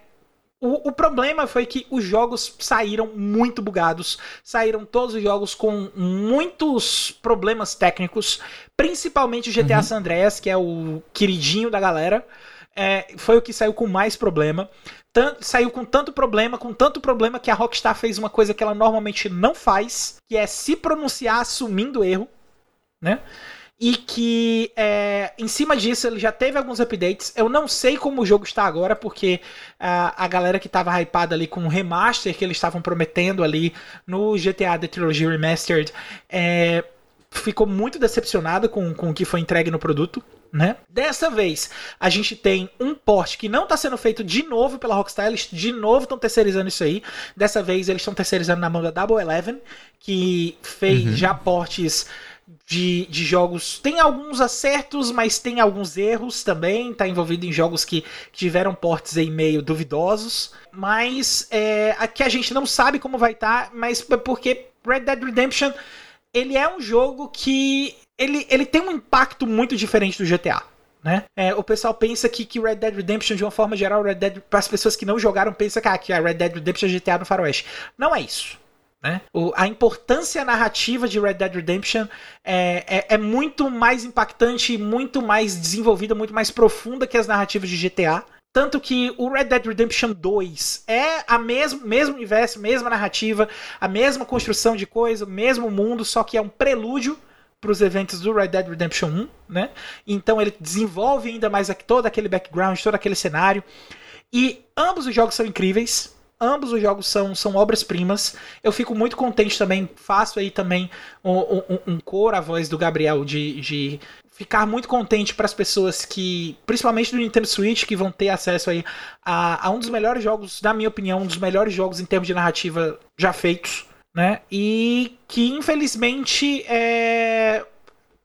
S1: O, o, problema foi que os jogos saíram muito bugados, saíram todos os jogos com muitos problemas técnicos, principalmente o GTA uhum. San Andreas, que é o queridinho da galera é, foi o que saiu com mais problema. Tanto, saiu com tanto problema, com tanto problema que a Rockstar fez uma coisa que ela normalmente não faz, que é se pronunciar assumindo erro, né? E que é, em cima disso ele já teve alguns updates. Eu não sei como o jogo está agora, porque a, a galera que estava hypada ali com o remaster que eles estavam prometendo ali no GTA The Trilogy Remastered é, ficou muito decepcionada com, com o que foi entregue no produto. Né? Dessa vez, a gente tem um porte que não está sendo feito de novo pela Rockstar, eles de novo estão terceirizando isso aí. Dessa vez, eles estão terceirizando na mão da Double Eleven, que fez uhum. já portes de, de jogos. Tem alguns acertos, mas tem alguns erros também. Está envolvido em jogos que, que, tiveram portes aí meio duvidosos. Mas é, aqui a gente não sabe como vai estar, tá, mas é porque Red Dead Redemption ele é um jogo que ele, ele tem um impacto muito diferente do GTA. Né? É, o pessoal pensa que, que Red Dead Redemption, de uma forma geral, Red Dead, para as pessoas que não jogaram, pensa que, ah, que a Red Dead Redemption é GTA no Faroeste. Não é isso. Né? O, a importância narrativa de Red Dead Redemption é, é, é, muito mais impactante, muito mais desenvolvida, muito mais profunda que as narrativas de GTA. Tanto que o Red Dead Redemption 2 é a mesmo, mesmo universo, mesma narrativa, a mesma construção de coisa, mesmo mundo, só que é um prelúdio para os eventos do Red Dead Redemption 1, né? Então ele desenvolve ainda mais todo aquele background, todo aquele cenário. E ambos os jogos são incríveis. Ambos os jogos são, são obras-primas. Eu fico muito contente também. Faço aí também um, um, um coro à voz do Gabriel de, de ficar muito contente para as pessoas que, principalmente do Nintendo Switch, que vão ter acesso aí a, a um dos melhores jogos, na minha opinião, um dos melhores jogos em termos de narrativa já feitos né? E que infelizmente é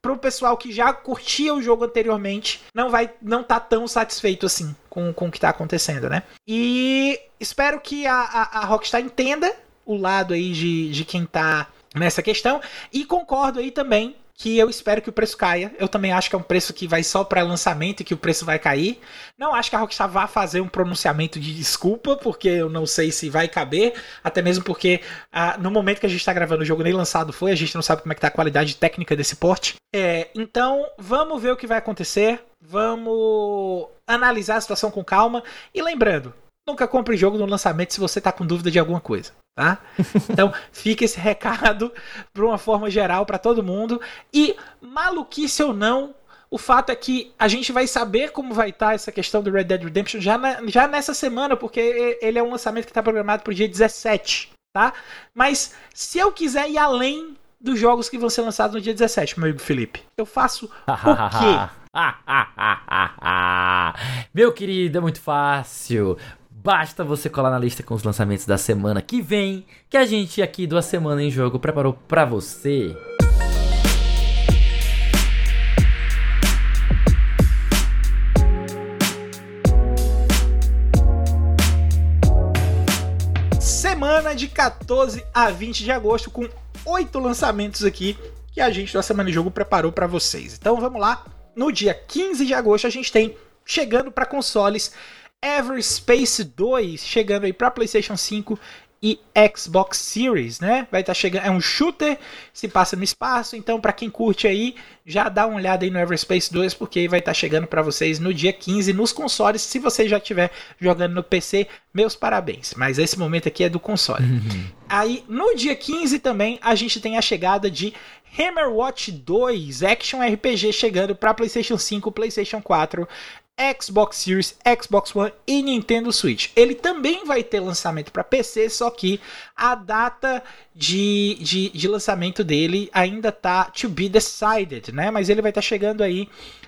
S1: pro pessoal que já curtia o jogo anteriormente, não vai não tá tão satisfeito assim com, com o que tá acontecendo, né? E espero que a, a, a Rockstar entenda o lado aí de, de quem tá nessa questão e concordo aí também que eu espero que o preço caia. Eu também acho que é um preço que vai só para lançamento e que o preço vai cair. Não acho que a Rockstar vá fazer um pronunciamento de desculpa, porque eu não sei se vai caber, até mesmo porque ah, no momento que a gente está gravando o jogo nem lançado foi, a gente não sabe como é que tá a qualidade técnica desse porte. É, então, vamos ver o que vai acontecer. Vamos analisar a situação com calma e lembrando, Nunca compre jogo no lançamento se você tá com dúvida de alguma coisa, tá? [laughs] Então, fica esse recado para uma forma geral para todo mundo. E maluquice ou não, o fato é que a gente vai saber como vai estar tá essa questão do Red Dead Redemption já, na, já nessa semana, porque ele é um lançamento que está programado para o dia 17, tá? Mas se eu quiser ir além dos jogos que vão ser lançados no dia 17, meu amigo Felipe, eu faço o [laughs] quê? [laughs]
S3: Meu querido, é muito fácil. Basta você colar na lista com os lançamentos da semana que vem, que a gente aqui do A Semana em Jogo preparou para você.
S1: Semana de 14 a 20 de agosto com oito lançamentos aqui que a gente da Semana em Jogo preparou para vocês. Então vamos lá. No dia 15 de agosto a gente tem chegando para consoles Everspace 2 chegando aí para PlayStation 5 e Xbox Series, né? Vai estar tá chegando, é um shooter, se passa no espaço, então para quem curte aí, já dá uma olhada aí no Everspace 2 porque vai estar tá chegando para vocês no dia 15 nos consoles. Se você já estiver jogando no PC, meus parabéns. Mas esse momento aqui é do console. Uhum. aí no dia 15 também a gente tem a chegada de Hammerwatch 2 Action RPG chegando para PlayStation 5, PlayStation 4, Xbox Series, Xbox One e Nintendo Switch. Ele também vai ter lançamento para PC, só que a data de, de, de, lançamento dele ainda tá to be decided, né? Mas ele vai estar tá chegando aí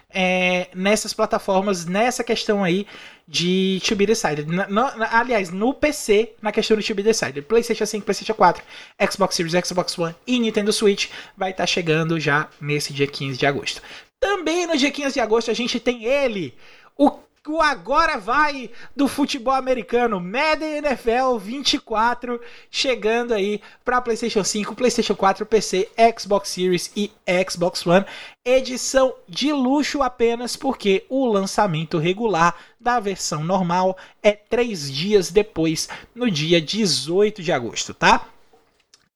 S1: é, nessas plataformas, nessa questão aí de to be decided. Na, na, aliás, no PC, na questão de to be decided. PlayStation 5, PlayStation 4, Xbox Series, Xbox One e Nintendo Switch vai estar tá chegando já nesse dia 15 de agosto. Também no dia 15 de agosto a gente tem ele, o, o agora vai do futebol americano, Madden NFL 24, chegando aí para PlayStation 5, PlayStation 4, PC, Xbox Series e Xbox One. Edição de luxo apenas porque o lançamento regular da versão normal é três dias depois, no dia 18 de agosto, tá?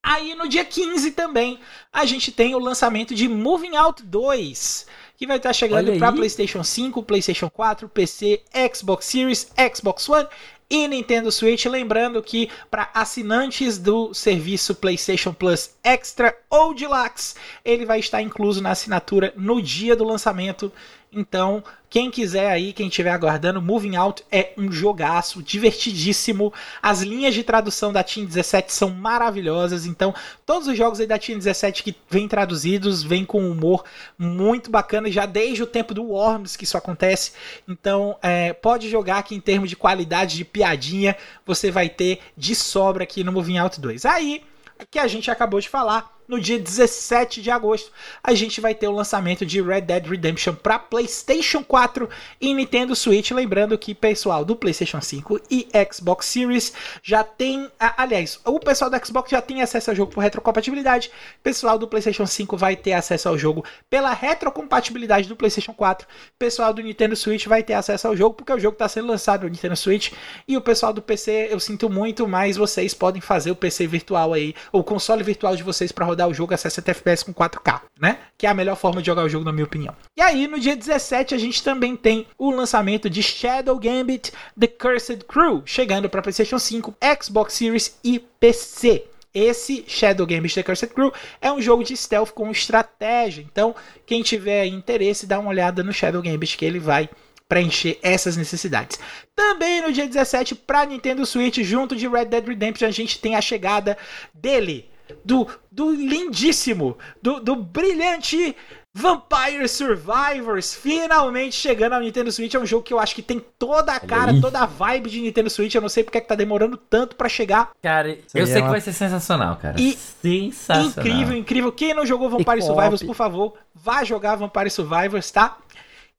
S1: Aí no dia 15 também a gente tem o lançamento de Moving Out 2 que vai estar chegando para PlayStation 5, PlayStation 4, PC, Xbox Series, Xbox One e Nintendo Switch. Lembrando que para assinantes do serviço PlayStation Plus Extra ou Deluxe, ele vai estar incluso na assinatura no dia do lançamento. Então, quem quiser aí, quem estiver aguardando, Moving Out é um jogaço, divertidíssimo. As linhas de tradução da Team 17 são maravilhosas. Então, todos os jogos aí da Team 17 que vêm traduzidos, vêm com humor muito bacana, já desde o tempo do Worms que isso acontece. Então, é, pode jogar aqui em termos de qualidade de piadinha, você vai ter de sobra aqui no Moving Out 2. Aí, que a gente acabou de falar, no dia 17 de agosto, a gente vai ter o lançamento de Red Dead Redemption para PlayStation 4 e Nintendo Switch. Lembrando que pessoal do PlayStation 5 e Xbox Series já tem. Aliás, o pessoal do Xbox já tem acesso ao jogo por retrocompatibilidade. Pessoal do PlayStation 5 vai ter acesso ao jogo pela retrocompatibilidade do PlayStation 4. O pessoal do Nintendo Switch vai ter acesso ao jogo porque o jogo está sendo lançado no Nintendo Switch. E o pessoal do PC, eu sinto muito, mas vocês podem fazer o PC virtual aí, o console virtual de vocês para rodar rodar o jogo a 60 FPS com 4K, né? Que é a melhor forma de jogar o jogo, na minha opinião. E aí, no dia 17, a gente também tem o lançamento de Shadow Gambit The Cursed Crew, chegando para PlayStation 5, Xbox Series e PC. Esse Shadow Gambit The Cursed Crew é um jogo de stealth com estratégia. Então, quem tiver interesse, dá uma olhada no Shadow Gambit que ele vai preencher essas necessidades. Também no dia 17, para Nintendo Switch, junto de Red Dead Redemption, a gente tem a chegada dele, do, do lindíssimo, do, do brilhante Vampire Survivors finalmente chegando ao Nintendo Switch. É um jogo que eu acho que tem toda a cara, toda a vibe de Nintendo Switch. Eu não sei porque é que tá demorando tanto para chegar.
S3: Cara, eu sei é que vai ser sensacional, cara. E sensacional.
S1: Incrível, incrível. Quem não jogou Vampire Survivors, por favor, vá jogar Vampire Survivors, tá?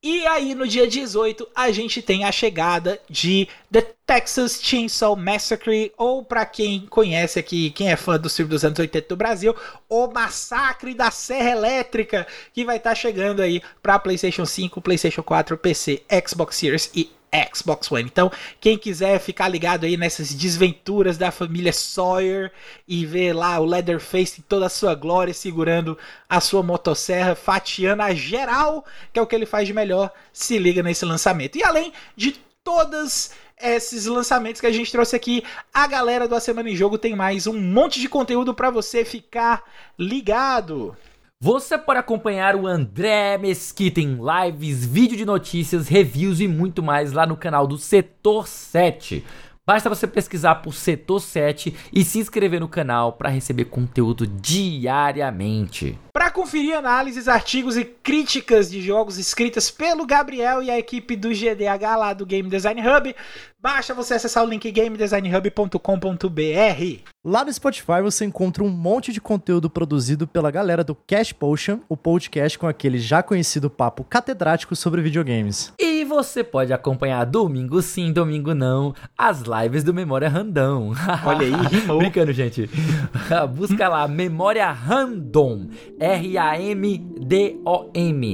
S1: E aí, no dia 18, a gente tem a chegada de The Texas Chainsaw Massacre, ou para quem conhece aqui, quem é fã do filme dos anos 80 do Brasil, o Massacre da Serra Elétrica, que vai estar tá chegando aí para PlayStation 5, PlayStation 4, PC, Xbox Series e Xbox One. Então, quem quiser ficar ligado aí nessas desventuras da família Sawyer e ver lá o Leatherface em toda a sua glória segurando a sua motosserra, fatiando a geral, que é o que ele faz de melhor, se liga nesse lançamento. E além de todas esses lançamentos que a gente trouxe aqui, a galera do A Semana em Jogo tem mais um monte de conteúdo para você ficar ligado.
S3: Você pode acompanhar o André Mesquita em lives, vídeo de notícias, reviews e muito mais lá no canal do Setor 7. Basta você pesquisar por Setor 7 e se inscrever no canal para receber conteúdo diariamente.
S1: Para conferir análises, artigos e críticas de jogos escritas pelo Gabriel e a equipe do GDH lá do Game Design Hub, basta você acessar o link gamedesignhub.com.br.
S2: Lá no Spotify você encontra um monte de conteúdo produzido pela galera do Cash Potion, o podcast com aquele já conhecido papo catedrático sobre videogames.
S3: E você pode acompanhar domingo sim, domingo não, as lives do Memória Random.
S1: Olha aí, [laughs] rimou.
S3: Brincando, gente. [laughs] Busca lá, Memória Random. R-A-M-D-O-M,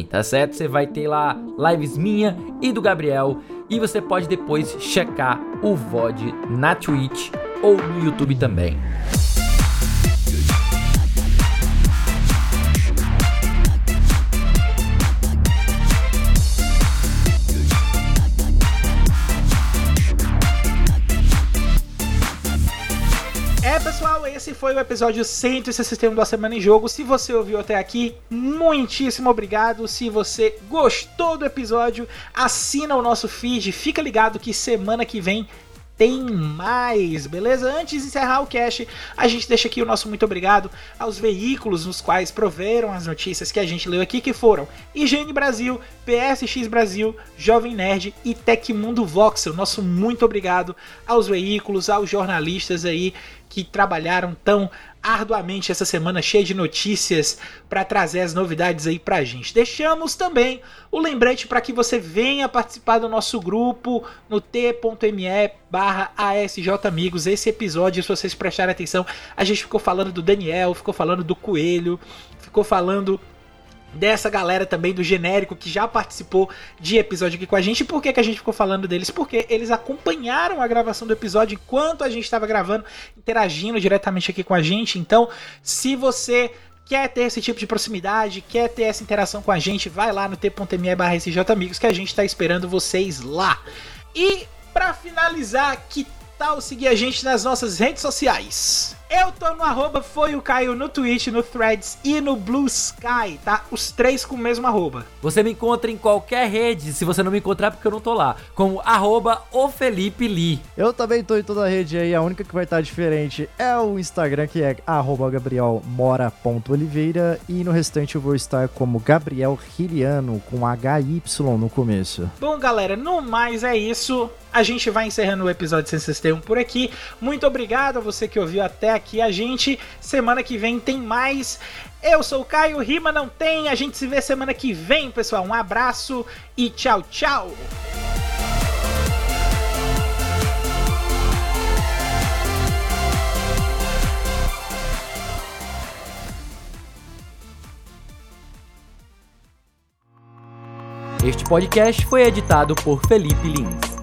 S3: tá certo? Você vai ter lá lives minha e do Gabriel. E você pode depois checar o VOD na Twitch ou no YouTube também.
S1: Esse foi o episódio 161 da Semana em Jogo. Se você ouviu até aqui, muitíssimo obrigado. Se você gostou do episódio, assina o nosso feed. Fica ligado que semana que vem tem mais, beleza? Antes de encerrar o cast, a gente deixa aqui o nosso muito obrigado aos veículos nos quais proveram as notícias que a gente leu aqui, que foram IGN Brasil, PSX Brasil, Jovem Nerd e Tecmundo Voxel. Nosso muito obrigado aos veículos, aos jornalistas aí que trabalharam tão arduamente essa semana cheia de notícias para trazer as novidades aí pra gente. Deixamos também o lembrete para que você venha participar do nosso grupo no t.me barra Amigos. Esse episódio, se vocês prestarem atenção, a gente ficou falando do Daniel, ficou falando do Coelho, ficou falando dessa galera também do genérico que já participou de episódio aqui com a gente. Por que, que a gente ficou falando deles? Porque eles acompanharam a gravação do episódio enquanto a gente estava gravando, interagindo diretamente aqui com a gente. Então, se você quer ter esse tipo de proximidade, quer ter essa interação com a gente, vai lá no t.me barra Amigos que a gente está esperando vocês lá. E para finalizar, que tal seguir a gente nas nossas redes sociais? Eu tô no arroba foi o Caio no Twitch, no Threads e no Blue Sky, tá? Os três com o mesmo arroba.
S3: Você me encontra em qualquer rede, se você não me encontrar porque eu não tô lá, como arroba o Felipe Lee.
S2: Eu também tô em toda a rede aí, a única que vai estar diferente é o Instagram, que é arroba gabrielmora.oliveira e no restante eu vou estar como Gabriel Riliano, com HY no começo.
S1: Bom, galera, no mais é isso. A gente vai encerrando o episódio 161 por aqui. Muito obrigado a você que ouviu até aqui a gente. Semana que vem tem mais. Eu sou o Caio, rima não tem. A gente se vê semana que vem, pessoal. Um abraço e tchau, tchau.
S3: Este podcast foi editado por Felipe Lins.